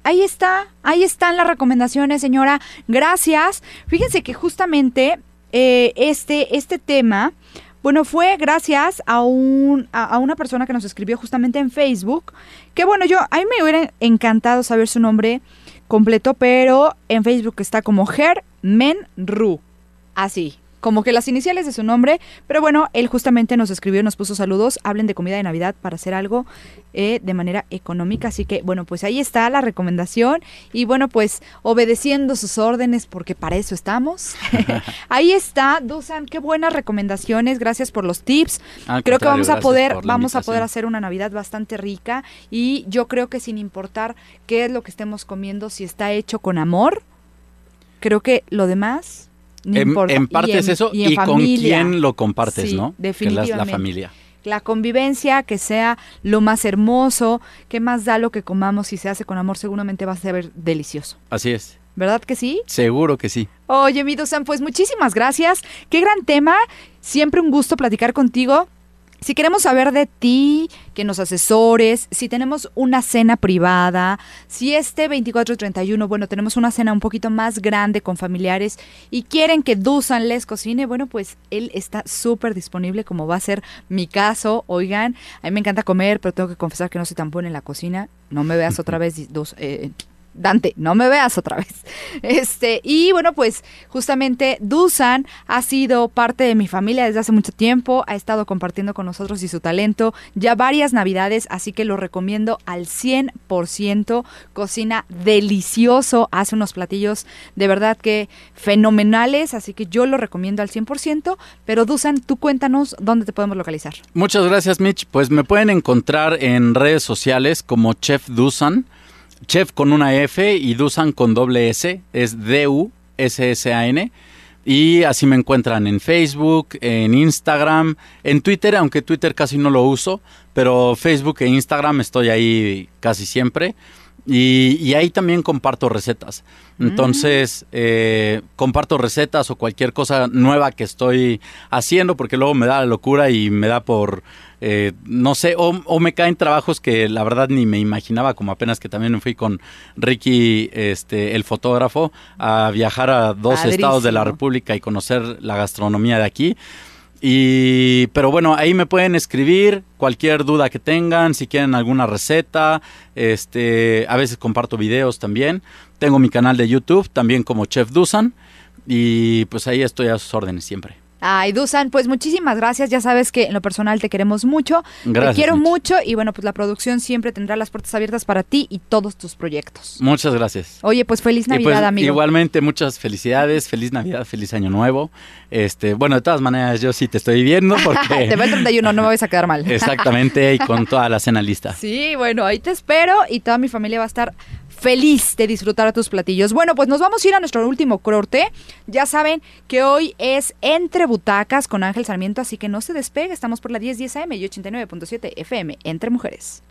Ahí está, ahí están las recomendaciones, señora. Gracias. Fíjense que justamente eh, este, este tema, bueno, fue gracias a, un, a, una persona que nos escribió justamente en Facebook. Que bueno, yo, a mí me hubiera encantado saber su nombre completo, pero en Facebook está como Germenru. Así. Como que las iniciales de su nombre, pero bueno, él justamente nos escribió, nos puso saludos, hablen de comida de Navidad para hacer algo eh, de manera económica, así que bueno, pues ahí está la recomendación y bueno, pues obedeciendo sus órdenes porque para eso estamos. ahí está, Dusan, qué buenas recomendaciones, gracias por los tips. Al creo que vamos a poder vamos a poder hacer una Navidad bastante rica y yo creo que sin importar qué es lo que estemos comiendo, si está hecho con amor, creo que lo demás no En, importa. en Y eso en y, con quién lo compartes, Sí, ¿no? Que la- la definitivamente. familia. La convivencia, que sea lo más hermoso, que más da lo que comamos, si se hace con amor, seguramente va a ser delicioso. Así es. ¿Verdad que sí? Seguro que sí. Oye, mi Dusan, pues muchísimas gracias. Qué gran tema. Siempre un gusto platicar contigo. Si queremos saber de ti, que nos asesores, si tenemos una cena privada, si este 24-31, bueno, tenemos una cena un poquito más grande con familiares y quieren que Dusan les cocine, bueno, pues él está súper disponible, como va a ser mi caso. Oigan, a mí me encanta comer, pero tengo que confesar que no soy tan buena en la cocina. No me veas otra vez, eh, Dante, no me veas otra vez. Este, y bueno, pues justamente Dusan ha sido parte de mi familia desde hace mucho tiempo, ha estado compartiendo con nosotros y su talento ya varias navidades, así que lo recomiendo al 100%. Cocina delicioso, hace unos platillos de verdad que fenomenales, así que yo lo recomiendo al 100%, pero Dusan, tú cuéntanos dónde te podemos localizar. Muchas gracias, Mitch. Pues me pueden encontrar en redes sociales como Chef Dusan Chef con una F y Dusan con doble S, es D-U-S-S-A-N. Y así me encuentran en Facebook, en Instagram, en Twitter, aunque Twitter casi no lo uso, pero Facebook e Instagram estoy ahí casi siempre. Y, ahí también comparto recetas. Entonces, mm. eh, comparto recetas o cualquier cosa nueva que estoy haciendo, porque luego me da la locura y me da por eh, no sé, o, me caen trabajos que la verdad ni me imaginaba, como apenas que también me fui con Ricky, este, el fotógrafo, a viajar a dos estados de la República y conocer la gastronomía de aquí. Y, pero bueno, ahí me pueden escribir cualquier duda que tengan, si quieren alguna receta, este, a veces comparto videos también. Tengo mi canal de YouTube también como Chef Dusan y pues ahí estoy a sus órdenes siempre. Ay, Dusan, pues muchísimas gracias. Ya sabes que en lo personal te queremos mucho. te quiero mucho y bueno, pues la producción siempre tendrá las puertas abiertas para ti y todos tus proyectos. Muchas gracias. Oye, pues feliz Navidad, pues, amigo. Igualmente, muchas felicidades, feliz Navidad, feliz Año Nuevo. Este, bueno, de todas maneras, yo sí te estoy viendo porque. te va el 31, no me vais a quedar mal. Exactamente, y con toda la cena lista. Sí, bueno, ahí te espero y toda mi familia va a estar feliz de disfrutar tus platillos. Bueno, pues nos vamos a ir a nuestro último corte. Ya saben que hoy es Entre Butacas con Ángel Sarmiento, así que no se despegue. Estamos por la 1010 AM y 89.7 FM, Entre Mujeres.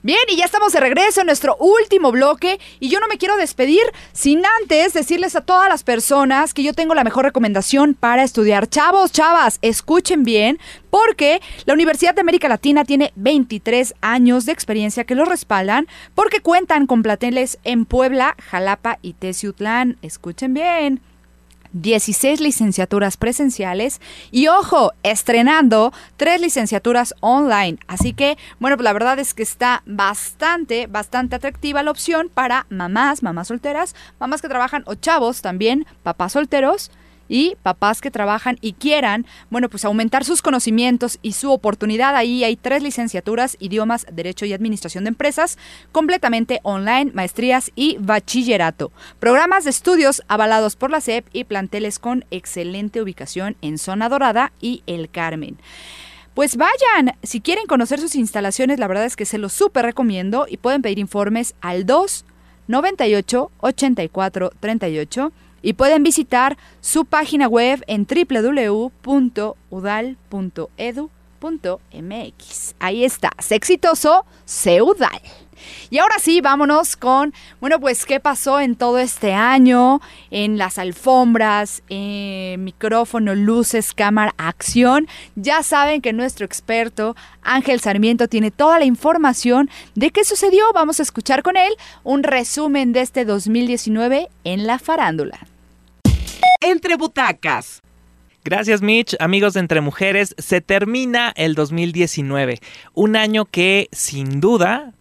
Bien, y ya estamos de regreso en nuestro último bloque y yo no me quiero despedir sin antes decirles a todas las personas que yo tengo la mejor recomendación para estudiar. Chavos, chavas, escuchen bien porque la Universidad de América Latina tiene 23 años de experiencia que lo respaldan porque cuentan con plateles en Puebla, Jalapa y Teciutlán. Escuchen bien. 16 licenciaturas presenciales y ojo, estrenando tres licenciaturas online. Así que, bueno, pues la verdad es que está bastante, bastante atractiva la opción para mamás, mamás solteras, mamás que trabajan o chavos también, papás solteros y papás que trabajan y quieran, bueno, pues aumentar sus conocimientos y su oportunidad. Ahí hay tres licenciaturas, idiomas, derecho y administración de empresas, completamente online, maestrías y bachillerato. Programas de estudios avalados por la SEP y planteles con excelente ubicación en Zona Dorada y El Carmen. Pues vayan, si quieren conocer sus instalaciones, la verdad es que se los súper recomiendo y pueden pedir informes al 2 98 84 38 y pueden visitar su página web en www.udal.edu.mx. Ahí está, exitoso, Seudal. Y ahora sí, vámonos con, bueno, pues qué pasó en todo este año, en las alfombras, en micrófono, luces, cámara, acción. Ya saben que nuestro experto Ángel Sarmiento tiene toda la información de qué sucedió. Vamos a escuchar con él un resumen de este 2019 en la farándula. Entre butacas. Gracias Mitch, amigos de Entre Mujeres, se termina el 2019, un año que sin duda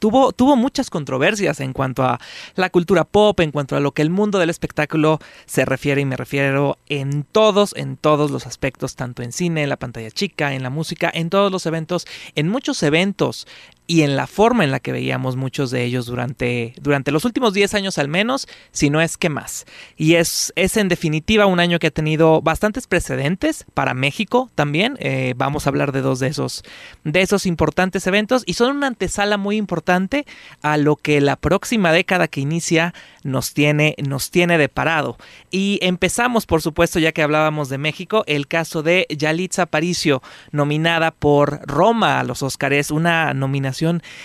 tuvo, tuvo muchas controversias en cuanto a la cultura pop, en cuanto a lo que el mundo del espectáculo se refiere y me refiero en todos, en todos los aspectos, tanto en cine, en la pantalla chica, en la música, en todos los eventos, en muchos eventos y en la forma en la que veíamos muchos de ellos durante, durante los últimos 10 años al menos, si no es que más. Y es, es en definitiva un año que ha tenido bastantes precedentes para México también. Eh, vamos a hablar de dos de esos, de esos importantes eventos y son una antesala muy importante a lo que la próxima década que inicia nos tiene, nos tiene de parado. Y empezamos, por supuesto, ya que hablábamos de México, el caso de Yalitza Aparicio, nominada por Roma a los Óscares, una nominación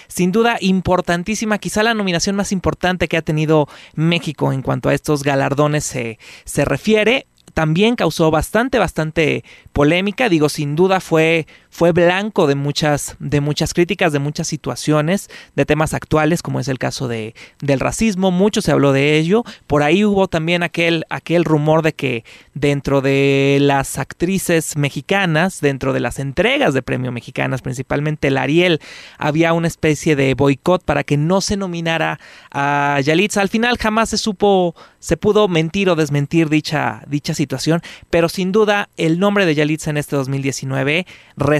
sin duda importantísima, quizá la nominación más importante que ha tenido México en cuanto a estos galardones se, se refiere también causó bastante, bastante polémica. Digo, sin duda fue, fue blanco de muchas, de muchas críticas, de muchas situaciones, de temas actuales, como es el caso de, del racismo. Mucho se habló de ello. Por ahí hubo también aquel, aquel rumor de que dentro de las actrices mexicanas, dentro de las entregas de premio mexicanas, principalmente el Ariel, había una especie de boicot para que no se nominara a Yalitza. Al final jamás se supo, se pudo mentir o desmentir dicha, dicha situación, pero sin duda el nombre de Yalitza en este 2019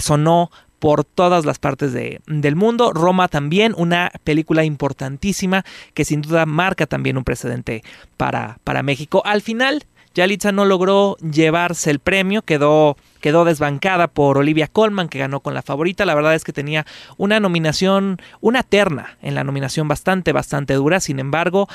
resonó por todas las partes de, del mundo. Roma también, una película importantísima que sin duda marca también un precedente para, para México. Al final, Yalitza no logró llevarse el premio, quedó, quedó desbancada por Olivia Colman, que ganó con la favorita. La verdad es que tenía una nominación, una terna en la nominación bastante, bastante dura. Sin embargo,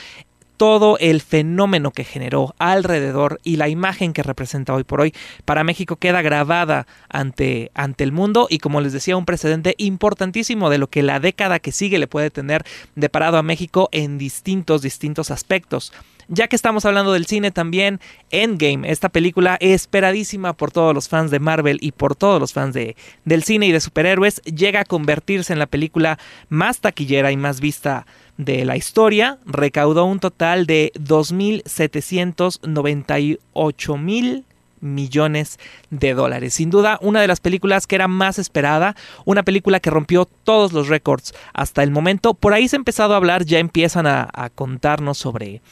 todo el fenómeno que generó alrededor y la imagen que representa hoy por hoy para México queda grabada ante, ante el mundo y como les decía un precedente importantísimo de lo que la década que sigue le puede tener deparado a México en distintos, distintos aspectos. Ya que estamos hablando del cine también, Endgame, esta película esperadísima por todos los fans de Marvel y por todos los fans de, del cine y de superhéroes, llega a convertirse en la película más taquillera y más vista de la historia, recaudó un total de 2.798 mil millones de dólares. Sin duda, una de las películas que era más esperada, una película que rompió todos los récords hasta el momento. Por ahí se ha empezado a hablar, ya empiezan a, contarnos sobre,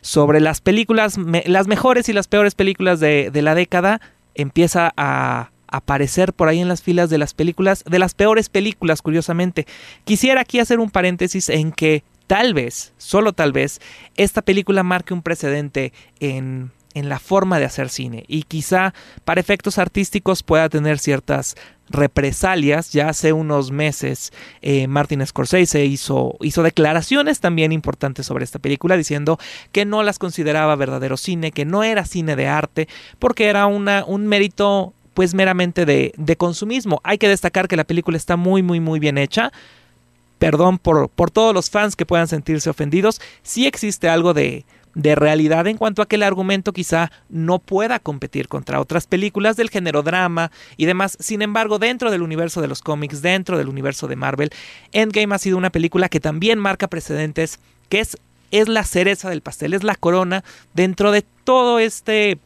sobre las películas, las mejores y las peores películas de, de la década. Empieza a aparecer por ahí en las filas de las películas, de las peores películas, curiosamente. Quisiera aquí hacer un paréntesis en que tal vez, solo tal vez, esta película marque un precedente en, en la forma de hacer cine y quizá para efectos artísticos pueda tener ciertas represalias. Ya hace unos meses eh, Martin Scorsese hizo, hizo declaraciones también importantes sobre esta película diciendo que no las consideraba verdadero cine, que no era cine de arte, porque era una, un mérito pues meramente de, de consumismo. Hay que destacar que la película está muy muy muy bien hecha perdón por, por todos los fans que puedan sentirse ofendidos, sí existe algo de, de realidad en cuanto a que el argumento quizá no pueda competir contra otras películas del género drama y demás. Sin embargo, dentro del universo de los cómics, dentro del universo de Marvel, Endgame ha sido una película que también marca precedentes, que es, es la cereza del pastel, es la corona dentro de todo este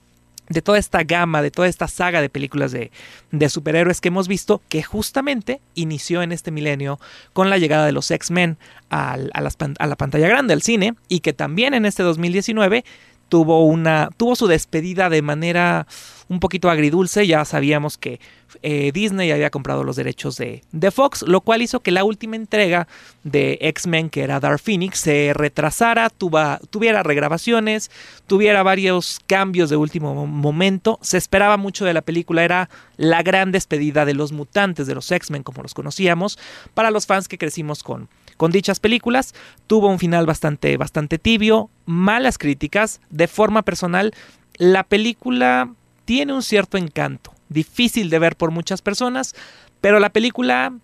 de toda esta gama, de toda esta saga de películas de, de superhéroes que hemos visto, que justamente inició en este milenio con la llegada de los X-Men a, a la pantalla grande, al cine, y que también en este 2019 tuvo una tuvo su despedida de manera un poquito agridulce. Ya sabíamos que eh, Disney había comprado los derechos de, de, Fox lo cual hizo que la última entrega de X-Men que era Dark Phoenix se retrasara tuviera regrabaciones tuviera varios cambios de último momento. Se esperaba mucho de la película era la gran despedida de los mutantes de los X-Men como los conocíamos. Para los fans que crecimos con con dichas películas. Tuvo un final bastante, bastante tibio, malas críticas. De forma personal, la película tiene un cierto encanto, difícil de ver por muchas personas, pero la película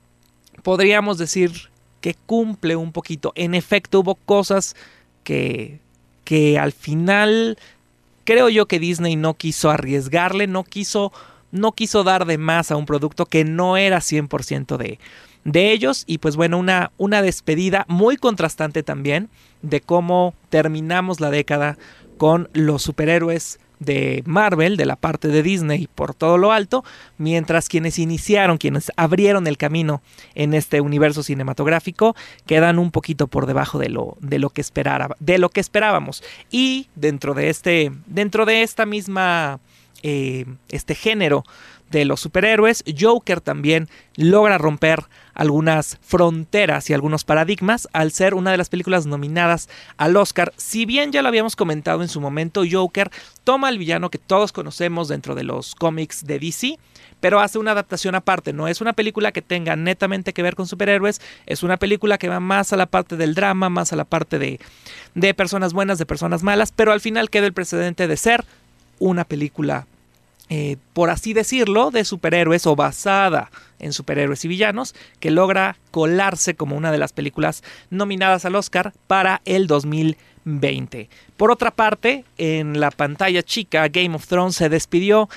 podríamos decir que cumple un poquito. En efecto, hubo cosas que, que al final creo yo que Disney no quiso arriesgarle, no quiso, no quiso dar de más a un producto que no era 100% de, de ellos y pues bueno, una, una despedida muy contrastante también de cómo terminamos la década con los superhéroes de Marvel, de la parte de Disney por todo lo alto, mientras quienes iniciaron, quienes abrieron el camino en este universo cinematográfico, quedan un poquito por debajo de lo, de lo que esperaba, de lo que esperábamos. Y dentro de este, dentro de esta misma eh, este género de los superhéroes, Joker también logra romper algunas fronteras y algunos paradigmas al ser una de las películas nominadas al Oscar. Si bien ya lo habíamos comentado en su momento, Joker toma al villano que todos conocemos dentro de los cómics de DC, pero hace una adaptación aparte. No es una película que tenga netamente que ver con superhéroes, es una película que va más a la parte del drama, más a la parte de, de personas buenas, de personas malas, pero al final queda el precedente de ser una película eh, por así decirlo, de superhéroes o basada en superhéroes y villanos, que logra colarse como una de las películas nominadas al Oscar para el 2020. 2020. Por otra parte, en la pantalla chica, Game of Thrones se despidió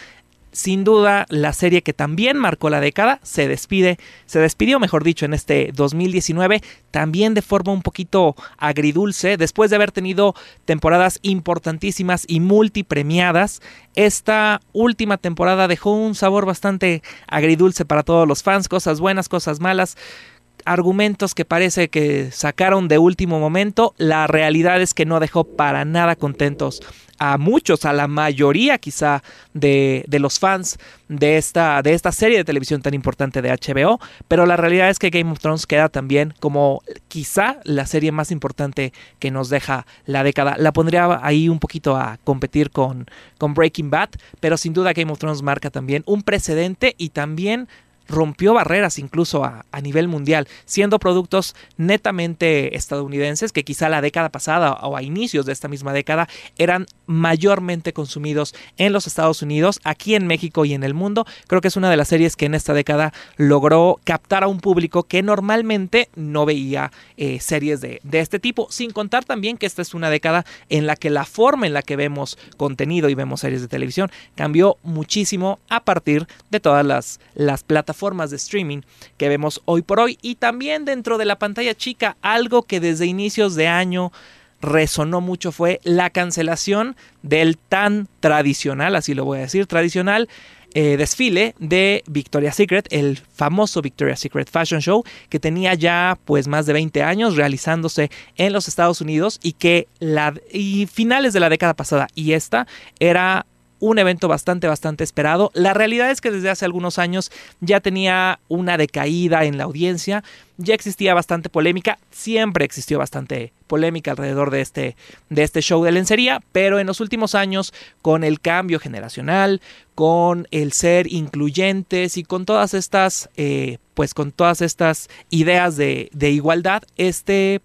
sin duda la serie que también marcó la década se despide, se despidió mejor dicho en este 2019 también de forma un poquito agridulce después de haber tenido temporadas importantísimas y multipremiadas. Esta última temporada dejó un sabor bastante agridulce para todos los fans, cosas buenas, cosas malas argumentos que parece que sacaron de último momento, la realidad es que no dejó para nada contentos a muchos, a la mayoría quizá de, los fans de esta, de esta serie de televisión tan importante de HBO, pero la realidad es que Game of Thrones queda también como quizá la serie más importante que nos deja la década. La pondría ahí un poquito a competir con, con Breaking Bad, pero sin duda Game of Thrones marca también un precedente y también rompió barreras incluso a, nivel mundial, siendo productos netamente estadounidenses que quizá la década pasada o a inicios de esta misma década eran mayormente consumidos en los Estados Unidos, aquí en México y en el mundo. Creo que es una de las series que en esta década logró captar a un público que normalmente no veía eh, series de, de este tipo, sin contar también que esta es una década en la que la forma en la que vemos contenido y vemos series de televisión cambió muchísimo a partir de todas las, las plataformas formas de streaming que vemos hoy por hoy. Y también dentro de la pantalla chica algo que desde inicios de año resonó mucho fue la cancelación del tan tradicional, así lo voy a decir, tradicional eh, desfile de Victoria's Secret, el famoso Victoria's Secret Fashion Show que tenía ya pues más de 20 años realizándose en los Estados Unidos y que la y finales de la década pasada y esta era un evento bastante, bastante esperado. La realidad es que desde hace algunos años ya tenía una decaída en la audiencia, ya existía bastante polémica, siempre existió bastante polémica alrededor de este, de este show de lencería, pero en los últimos años, con el cambio generacional, con el ser incluyentes y con todas estas, eh, pues con todas estas ideas de, de, igualdad, este,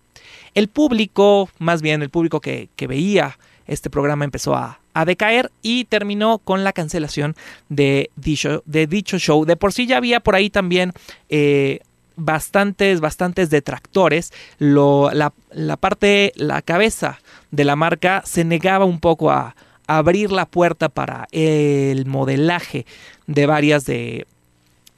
el público, más bien el público que, que veía este programa empezó a, a decaer y terminó con la cancelación de dicho, de dicho show. De por sí ya había por ahí también eh, bastantes, bastantes detractores. La, la, parte, la cabeza de la marca se negaba un poco a, abrir la puerta para el modelaje de varias de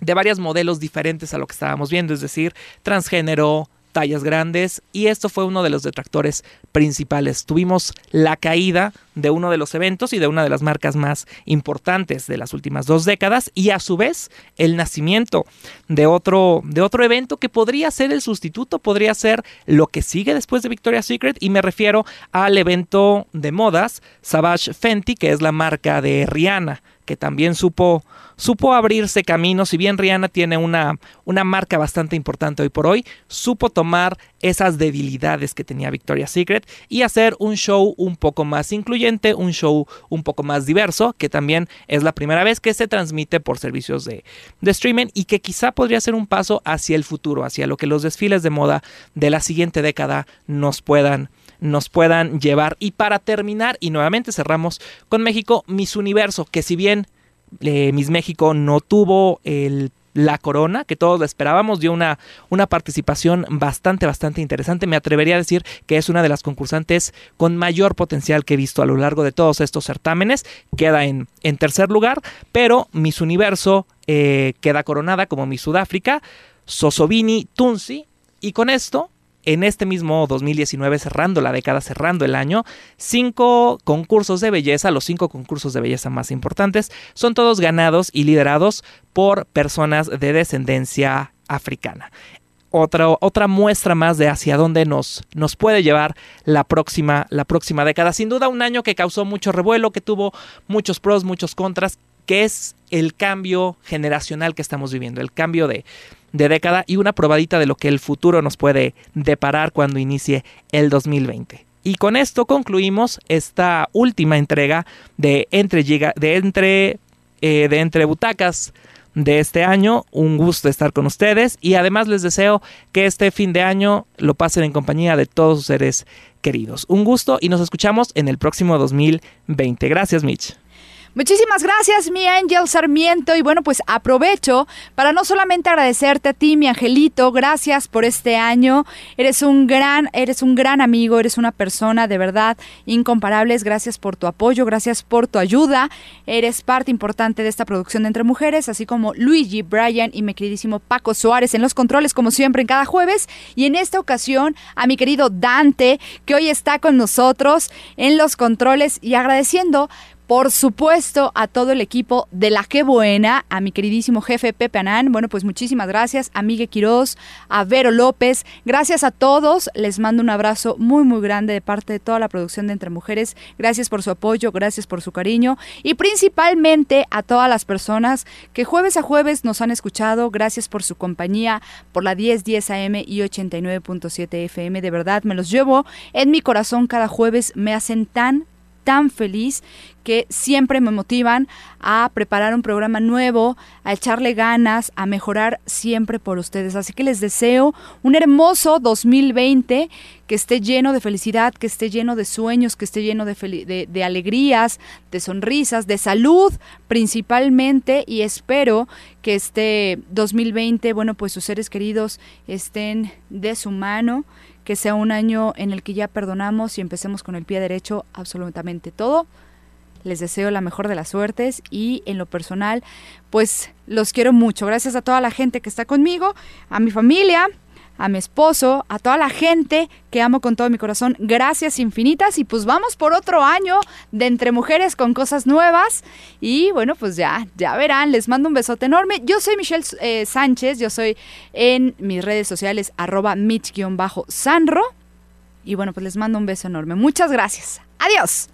de varios modelos diferentes a lo que estábamos viendo, es decir, transgénero, tallas grandes y esto fue uno de los detractores principales. Tuvimos la caída de uno de los eventos y de una de las marcas más importantes de las últimas dos décadas y a su vez el nacimiento de otro, de otro evento que podría ser el sustituto, podría ser lo que sigue después de Victoria's Secret y me refiero al evento de modas Savage Fenty que es la marca de Rihanna que también supo, supo abrirse camino, si bien Rihanna tiene una, una marca bastante importante hoy por hoy, supo tomar esas debilidades que tenía Victoria's Secret y hacer un show un poco más incluyente, un show un poco más diverso, que también es la primera vez que se transmite por servicios de, de streaming y que quizá podría ser un paso hacia el futuro, hacia lo que los desfiles de moda de la siguiente década nos puedan nos puedan llevar. Y para terminar, y nuevamente cerramos con México, Miss Universo, que si bien eh, Miss México no tuvo la corona, que todos esperábamos, dio una, una participación bastante, bastante interesante. Me atrevería a decir que es una de las concursantes con mayor potencial que he visto a lo largo de todos estos certámenes. Queda en, en tercer lugar, pero Miss Universo eh, queda coronada como Miss Sudáfrica, Sosobini Tunsi, y con esto en este mismo 2019, cerrando la década, cerrando el año, cinco concursos de belleza, los cinco concursos de belleza más importantes, son todos ganados y liderados por personas de descendencia africana. Otra, otra, muestra más de hacia dónde nos, nos puede llevar la próxima, la próxima década. Sin duda un año que causó mucho revuelo, que tuvo muchos pros, muchos contras, que es el cambio generacional que estamos viviendo, el cambio de, de década y una probadita de lo que el futuro nos puede deparar cuando inicie el 2020. Y con esto concluimos esta última entrega de Entre, de entre, eh, de entre Butacas de este año. Un gusto estar con ustedes y además les deseo que este fin de año lo pasen en compañía de todos sus seres queridos. Un gusto y nos escuchamos en el próximo 2020. Gracias, Mitch. Muchísimas gracias, mi Ángel Sarmiento. Y bueno, pues aprovecho para no solamente agradecerte a ti, mi angelito, gracias por este año. Eres un gran, eres un gran amigo, eres una persona de verdad incomparables. Gracias por tu apoyo, gracias por tu ayuda. Eres parte importante de esta producción de Entre Mujeres, así como Luigi, Brian y mi queridísimo Paco Suárez en los controles, como siempre, en cada jueves. Y en esta ocasión, a mi querido Dante, que hoy está con nosotros en los controles y agradeciendo por supuesto, a todo el equipo de La Que Buena, a mi queridísimo jefe Pepe Anán. Bueno, pues muchísimas gracias. A Miguel Quiroz, a Vero López. Gracias a todos. Les mando un abrazo muy, muy grande de parte de toda la producción de Entre Mujeres. Gracias por su apoyo, gracias por su cariño. Y principalmente a todas las personas que jueves a jueves nos han escuchado. Gracias por su compañía, por la 1010 AM y 89.7 FM. De verdad, me los llevo en mi corazón cada jueves. Me hacen tan, tan feliz que siempre me motivan a preparar un programa nuevo, a echarle ganas, a mejorar siempre por ustedes. Así que les deseo un hermoso 2020 que esté lleno de felicidad, que esté lleno de sueños, que esté lleno de, alegrías, de sonrisas, de salud principalmente y espero que este 2020, bueno, pues sus seres queridos estén de su mano que sea un año en el que ya perdonamos y empecemos con el pie derecho absolutamente todo. Les deseo la mejor de las suertes y en lo personal, pues los quiero mucho. Gracias a toda la gente que está conmigo, a mi familia, a mi esposo, a toda la gente que amo con todo mi corazón. Gracias infinitas y pues vamos por otro año de Entre Mujeres con cosas nuevas. Y bueno, pues ya, ya verán, les mando un besote enorme. Yo soy Michelle eh, Sánchez, yo soy en mis redes sociales arroba mitch-sanro. Y bueno, pues les mando un beso enorme. Muchas gracias. Adiós.